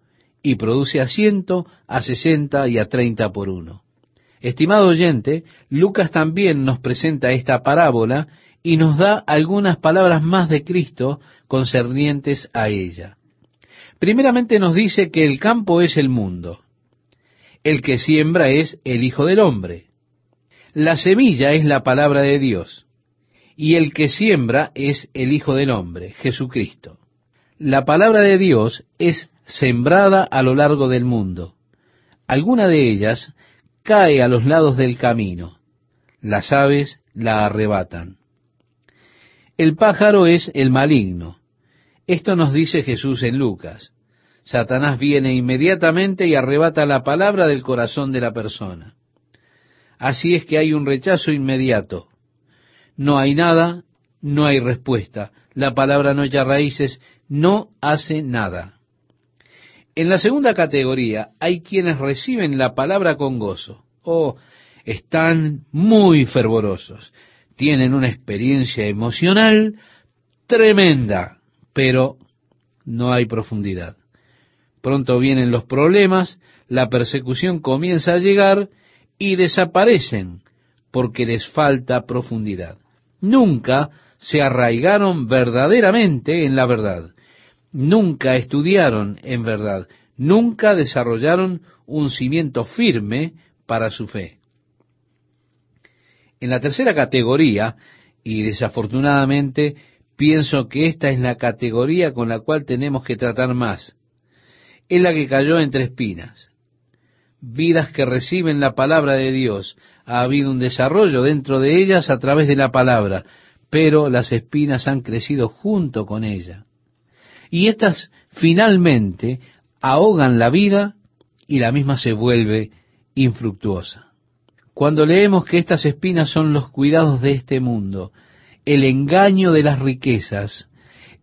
y produce a ciento, a sesenta y a treinta por uno. Estimado oyente, Lucas también nos presenta esta parábola y nos da algunas palabras más de Cristo concernientes a ella. Primeramente nos dice que el campo es el mundo. El que siembra es el Hijo del Hombre. La semilla es la palabra de Dios. Y el que siembra es el Hijo del Hombre, Jesucristo. La palabra de Dios es sembrada a lo largo del mundo. Alguna de ellas cae a los lados del camino. Las aves la arrebatan. El pájaro es el maligno. Esto nos dice Jesús en Lucas. Satanás viene inmediatamente y arrebata la palabra del corazón de la persona. Así es que hay un rechazo inmediato. No hay nada, no hay respuesta. La palabra no echa raíces, no hace nada. En la segunda categoría hay quienes reciben la palabra con gozo. Oh, están muy fervorosos. Tienen una experiencia emocional tremenda, pero no hay profundidad. Pronto vienen los problemas, la persecución comienza a llegar y desaparecen porque les falta profundidad. Nunca se arraigaron verdaderamente en la verdad nunca estudiaron en verdad, nunca desarrollaron un cimiento firme para su fe. En la tercera categoría, y desafortunadamente pienso que esta es la categoría con la cual tenemos que tratar más, es la que cayó entre espinas. Vidas que reciben la palabra de Dios. Ha habido un desarrollo dentro de ellas a través de la palabra, pero las espinas han crecido junto con ella. Y éstas finalmente ahogan la vida y la misma se vuelve infructuosa. Cuando leemos que estas espinas son los cuidados de este mundo, el engaño de las riquezas,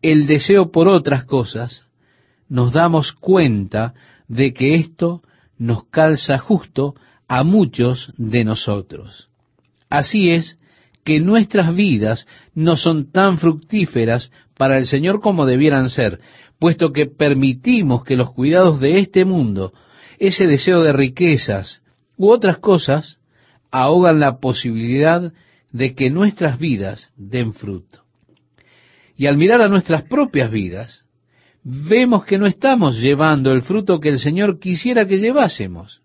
el deseo por otras cosas, nos damos cuenta de que esto nos calza justo a muchos de nosotros. Así es que nuestras vidas no son tan fructíferas para el Señor como debieran ser, puesto que permitimos que los cuidados de este mundo, ese deseo de riquezas u otras cosas, ahogan la posibilidad de que nuestras vidas den fruto. Y al mirar a nuestras propias vidas, vemos que no estamos llevando el fruto que el Señor quisiera que llevásemos.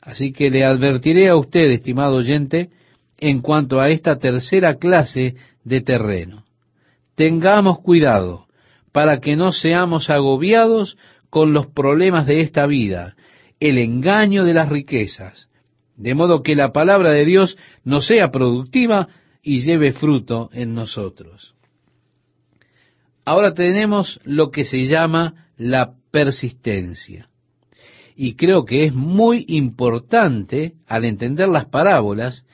Así que le advertiré a usted, estimado oyente, en cuanto a esta tercera clase de terreno. Tengamos cuidado para que no seamos agobiados con los problemas de esta vida, el engaño de las riquezas, de modo que la palabra de Dios no sea productiva y lleve fruto en nosotros. Ahora tenemos lo que se llama la persistencia. Y creo que es muy importante, al entender las parábolas,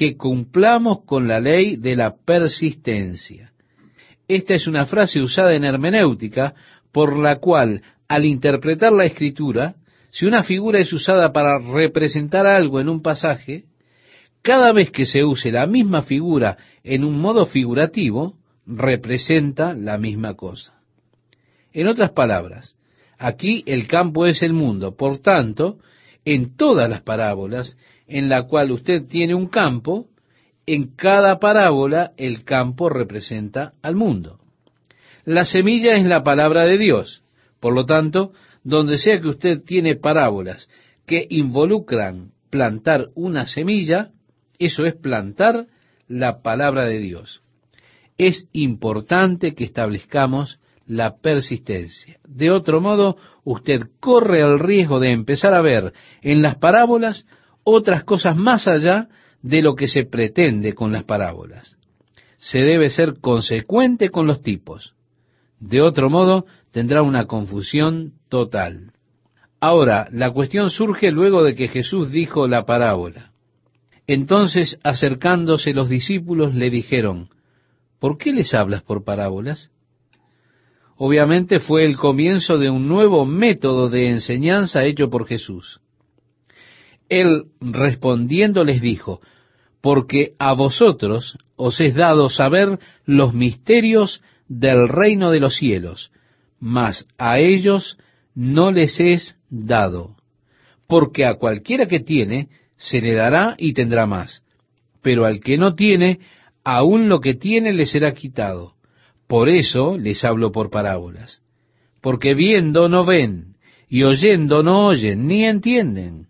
que cumplamos con la ley de la persistencia. Esta es una frase usada en hermenéutica por la cual, al interpretar la escritura, si una figura es usada para representar algo en un pasaje, cada vez que se use la misma figura en un modo figurativo, representa la misma cosa. En otras palabras, aquí el campo es el mundo, por tanto, en todas las parábolas en la cual usted tiene un campo, en cada parábola el campo representa al mundo. La semilla es la palabra de Dios. Por lo tanto, donde sea que usted tiene parábolas que involucran plantar una semilla, eso es plantar la palabra de Dios. Es importante que establezcamos la persistencia. De otro modo, usted corre el riesgo de empezar a ver en las parábolas otras cosas más allá de lo que se pretende con las parábolas. Se debe ser consecuente con los tipos. De otro modo, tendrá una confusión total. Ahora, la cuestión surge luego de que Jesús dijo la parábola. Entonces, acercándose los discípulos, le dijeron, ¿por qué les hablas por parábolas? Obviamente fue el comienzo de un nuevo método de enseñanza hecho por Jesús. Él respondiendo les dijo, porque a vosotros os es dado saber los misterios del reino de los cielos, mas a ellos no les es dado, porque a cualquiera que tiene se le dará y tendrá más, pero al que no tiene, aun lo que tiene le será quitado. Por eso les hablo por parábolas, porque viendo no ven, y oyendo no oyen, ni entienden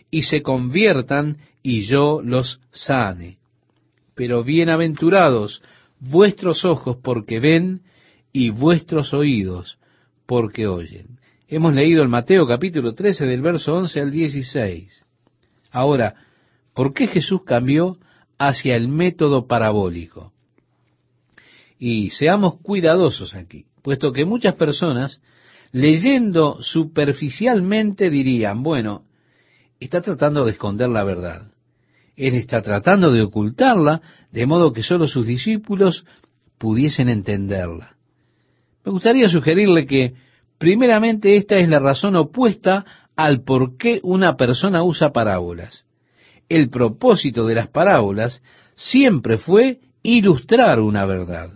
y se conviertan y yo los sane. Pero bienaventurados vuestros ojos porque ven y vuestros oídos porque oyen. Hemos leído el Mateo capítulo 13 del verso 11 al 16. Ahora, ¿por qué Jesús cambió hacia el método parabólico? Y seamos cuidadosos aquí, puesto que muchas personas, leyendo superficialmente, dirían, bueno, está tratando de esconder la verdad. Él está tratando de ocultarla de modo que solo sus discípulos pudiesen entenderla. Me gustaría sugerirle que, primeramente, esta es la razón opuesta al por qué una persona usa parábolas. El propósito de las parábolas siempre fue ilustrar una verdad.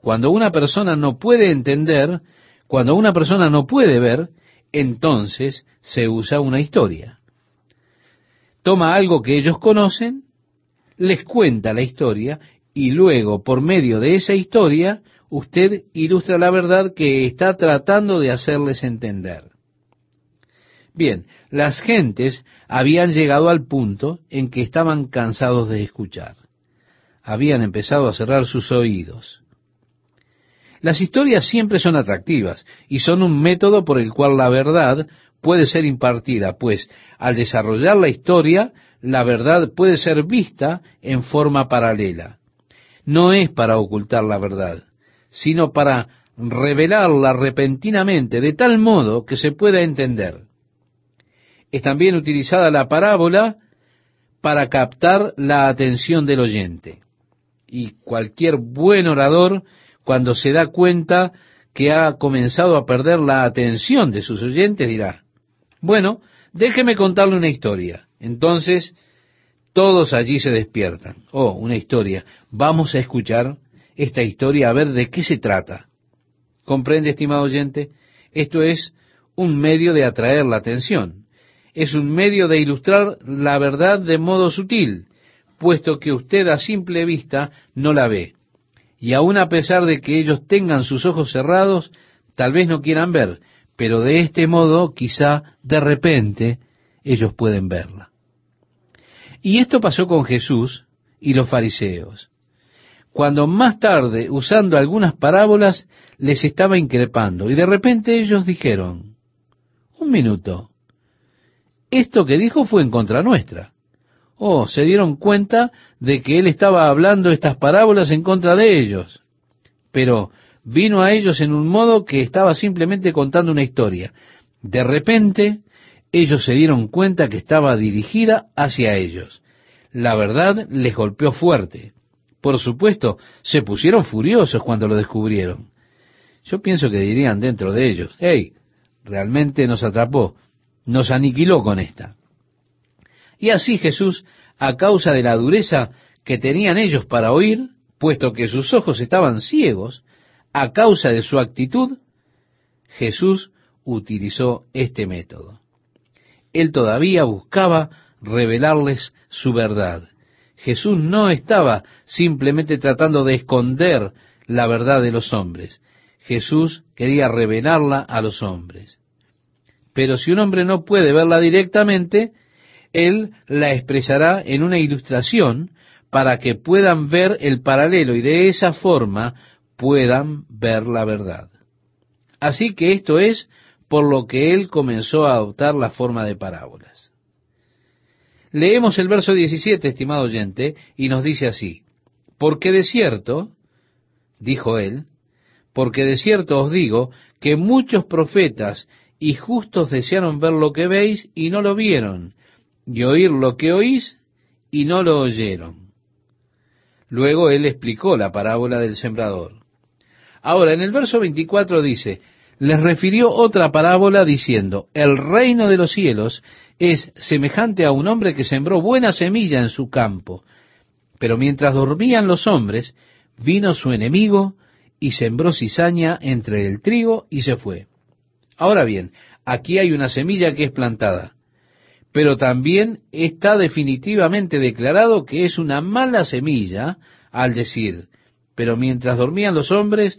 Cuando una persona no puede entender, cuando una persona no puede ver, entonces se usa una historia. Toma algo que ellos conocen, les cuenta la historia y luego, por medio de esa historia, usted ilustra la verdad que está tratando de hacerles entender. Bien, las gentes habían llegado al punto en que estaban cansados de escuchar. Habían empezado a cerrar sus oídos. Las historias siempre son atractivas y son un método por el cual la verdad puede ser impartida, pues al desarrollar la historia, la verdad puede ser vista en forma paralela. No es para ocultar la verdad, sino para revelarla repentinamente, de tal modo que se pueda entender. Es también utilizada la parábola para captar la atención del oyente. Y cualquier buen orador, cuando se da cuenta que ha comenzado a perder la atención de sus oyentes, dirá, bueno, déjeme contarle una historia. Entonces, todos allí se despiertan. Oh, una historia. Vamos a escuchar esta historia a ver de qué se trata. ¿Comprende, estimado oyente? Esto es un medio de atraer la atención. Es un medio de ilustrar la verdad de modo sutil, puesto que usted a simple vista no la ve. Y aun a pesar de que ellos tengan sus ojos cerrados, tal vez no quieran ver, pero de este modo quizá de repente ellos pueden verla. Y esto pasó con Jesús y los fariseos cuando más tarde, usando algunas parábolas, les estaba increpando. Y de repente ellos dijeron, un minuto, esto que dijo fue en contra nuestra. Oh, se dieron cuenta de que él estaba hablando estas parábolas en contra de ellos. Pero vino a ellos en un modo que estaba simplemente contando una historia. De repente, ellos se dieron cuenta que estaba dirigida hacia ellos. La verdad les golpeó fuerte. Por supuesto, se pusieron furiosos cuando lo descubrieron. Yo pienso que dirían dentro de ellos, hey, realmente nos atrapó, nos aniquiló con esta. Y así Jesús, a causa de la dureza que tenían ellos para oír, puesto que sus ojos estaban ciegos, a causa de su actitud, Jesús utilizó este método. Él todavía buscaba revelarles su verdad. Jesús no estaba simplemente tratando de esconder la verdad de los hombres. Jesús quería revelarla a los hombres. Pero si un hombre no puede verla directamente, él la expresará en una ilustración para que puedan ver el paralelo y de esa forma puedan ver la verdad. Así que esto es por lo que él comenzó a adoptar la forma de parábolas. Leemos el verso 17, estimado oyente, y nos dice así, porque de cierto, dijo él, porque de cierto os digo que muchos profetas y justos desearon ver lo que veis y no lo vieron, y oír lo que oís y no lo oyeron. Luego él explicó la parábola del sembrador. Ahora, en el verso 24 dice, les refirió otra parábola diciendo, el reino de los cielos es semejante a un hombre que sembró buena semilla en su campo. Pero mientras dormían los hombres, vino su enemigo y sembró cizaña entre el trigo y se fue. Ahora bien, aquí hay una semilla que es plantada, pero también está definitivamente declarado que es una mala semilla al decir, pero mientras dormían los hombres,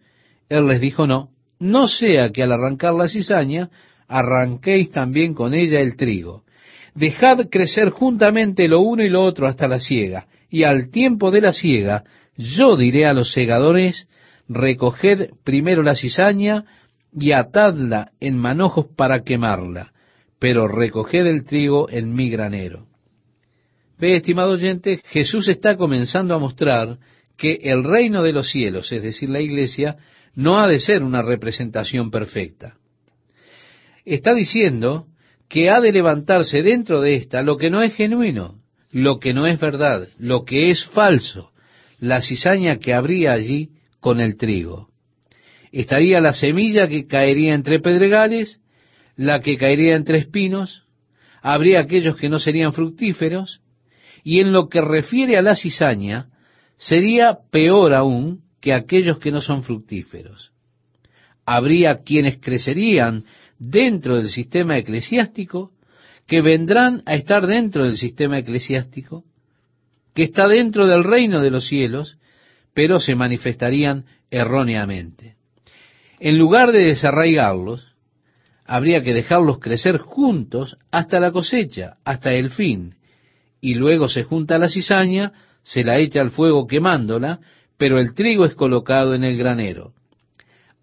Él les dijo, no, no sea que al arrancar la cizaña arranquéis también con ella el trigo. Dejad crecer juntamente lo uno y lo otro hasta la siega, y al tiempo de la siega yo diré a los segadores, recoged primero la cizaña y atadla en manojos para quemarla, pero recoged el trigo en mi granero. Ve, estimado oyente, Jesús está comenzando a mostrar que el reino de los cielos, es decir, la iglesia, no ha de ser una representación perfecta. Está diciendo que ha de levantarse dentro de esta lo que no es genuino, lo que no es verdad, lo que es falso, la cizaña que habría allí con el trigo. Estaría la semilla que caería entre pedregales, la que caería entre espinos, habría aquellos que no serían fructíferos, y en lo que refiere a la cizaña, sería peor aún que aquellos que no son fructíferos. Habría quienes crecerían dentro del sistema eclesiástico, que vendrán a estar dentro del sistema eclesiástico, que está dentro del reino de los cielos, pero se manifestarían erróneamente. En lugar de desarraigarlos, habría que dejarlos crecer juntos hasta la cosecha, hasta el fin, y luego se junta la cizaña, se la echa al fuego quemándola, pero el trigo es colocado en el granero.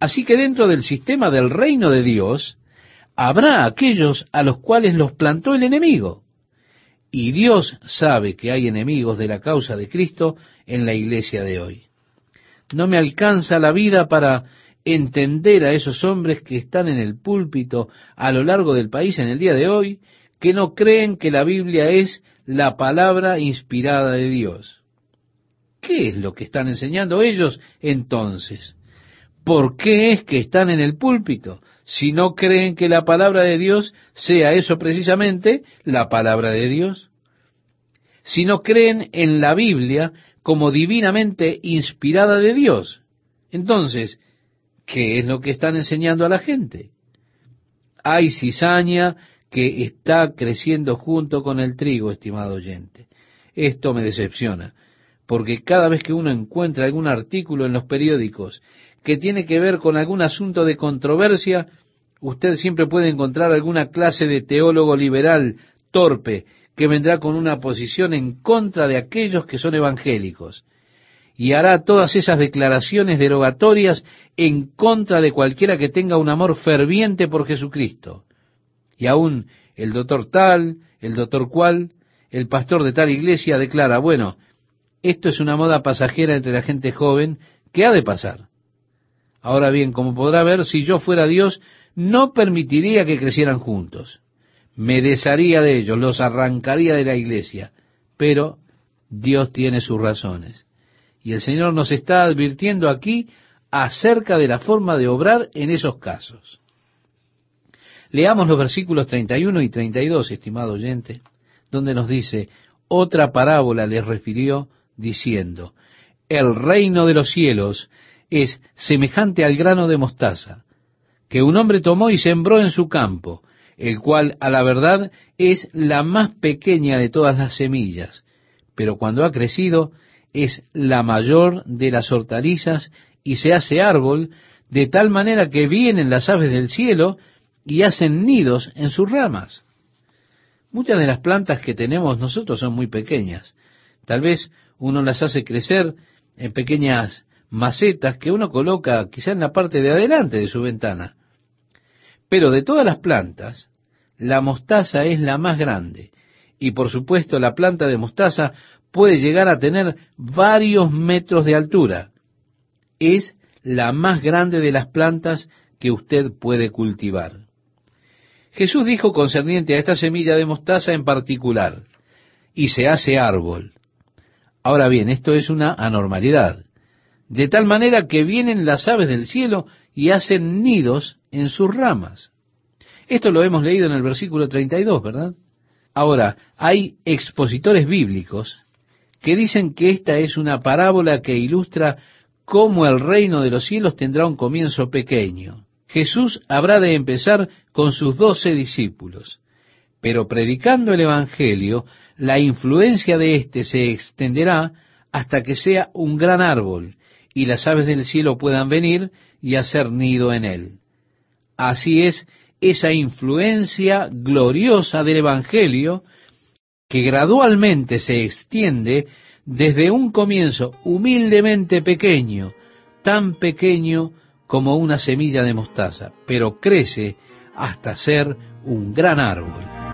Así que dentro del sistema del reino de Dios, habrá aquellos a los cuales los plantó el enemigo. Y Dios sabe que hay enemigos de la causa de Cristo en la iglesia de hoy. No me alcanza la vida para entender a esos hombres que están en el púlpito a lo largo del país en el día de hoy, que no creen que la Biblia es la palabra inspirada de Dios. ¿Qué es lo que están enseñando ellos entonces? ¿Por qué es que están en el púlpito? si no creen que la palabra de Dios sea eso precisamente, la palabra de Dios? Si no creen en la Biblia como divinamente inspirada de Dios. Entonces, ¿qué es lo que están enseñando a la gente? Hay cizaña que está creciendo junto con el trigo, estimado oyente. Esto me decepciona, porque cada vez que uno encuentra algún artículo en los periódicos que tiene que ver con algún asunto de controversia, usted siempre puede encontrar alguna clase de teólogo liberal torpe que vendrá con una posición en contra de aquellos que son evangélicos y hará todas esas declaraciones derogatorias en contra de cualquiera que tenga un amor ferviente por Jesucristo. Y aún el doctor tal, el doctor cual, el pastor de tal iglesia declara, bueno, esto es una moda pasajera entre la gente joven que ha de pasar. Ahora bien, como podrá ver, si yo fuera Dios, no permitiría que crecieran juntos. Me desharía de ellos, los arrancaría de la iglesia. Pero Dios tiene sus razones. Y el Señor nos está advirtiendo aquí acerca de la forma de obrar en esos casos. Leamos los versículos 31 y 32, estimado oyente, donde nos dice, otra parábola les refirió diciendo, el reino de los cielos es semejante al grano de mostaza, que un hombre tomó y sembró en su campo, el cual a la verdad es la más pequeña de todas las semillas, pero cuando ha crecido es la mayor de las hortalizas y se hace árbol, de tal manera que vienen las aves del cielo y hacen nidos en sus ramas. Muchas de las plantas que tenemos nosotros son muy pequeñas. Tal vez uno las hace crecer en pequeñas macetas que uno coloca quizá en la parte de adelante de su ventana. Pero de todas las plantas, la mostaza es la más grande. Y por supuesto la planta de mostaza puede llegar a tener varios metros de altura. Es la más grande de las plantas que usted puede cultivar. Jesús dijo concerniente a esta semilla de mostaza en particular, y se hace árbol. Ahora bien, esto es una anormalidad de tal manera que vienen las aves del cielo y hacen nidos en sus ramas. Esto lo hemos leído en el versículo 32, ¿verdad? Ahora, hay expositores bíblicos que dicen que esta es una parábola que ilustra cómo el reino de los cielos tendrá un comienzo pequeño. Jesús habrá de empezar con sus doce discípulos, pero predicando el Evangelio, la influencia de éste se extenderá hasta que sea un gran árbol y las aves del cielo puedan venir y hacer nido en él. Así es esa influencia gloriosa del Evangelio que gradualmente se extiende desde un comienzo humildemente pequeño, tan pequeño como una semilla de mostaza, pero crece hasta ser un gran árbol.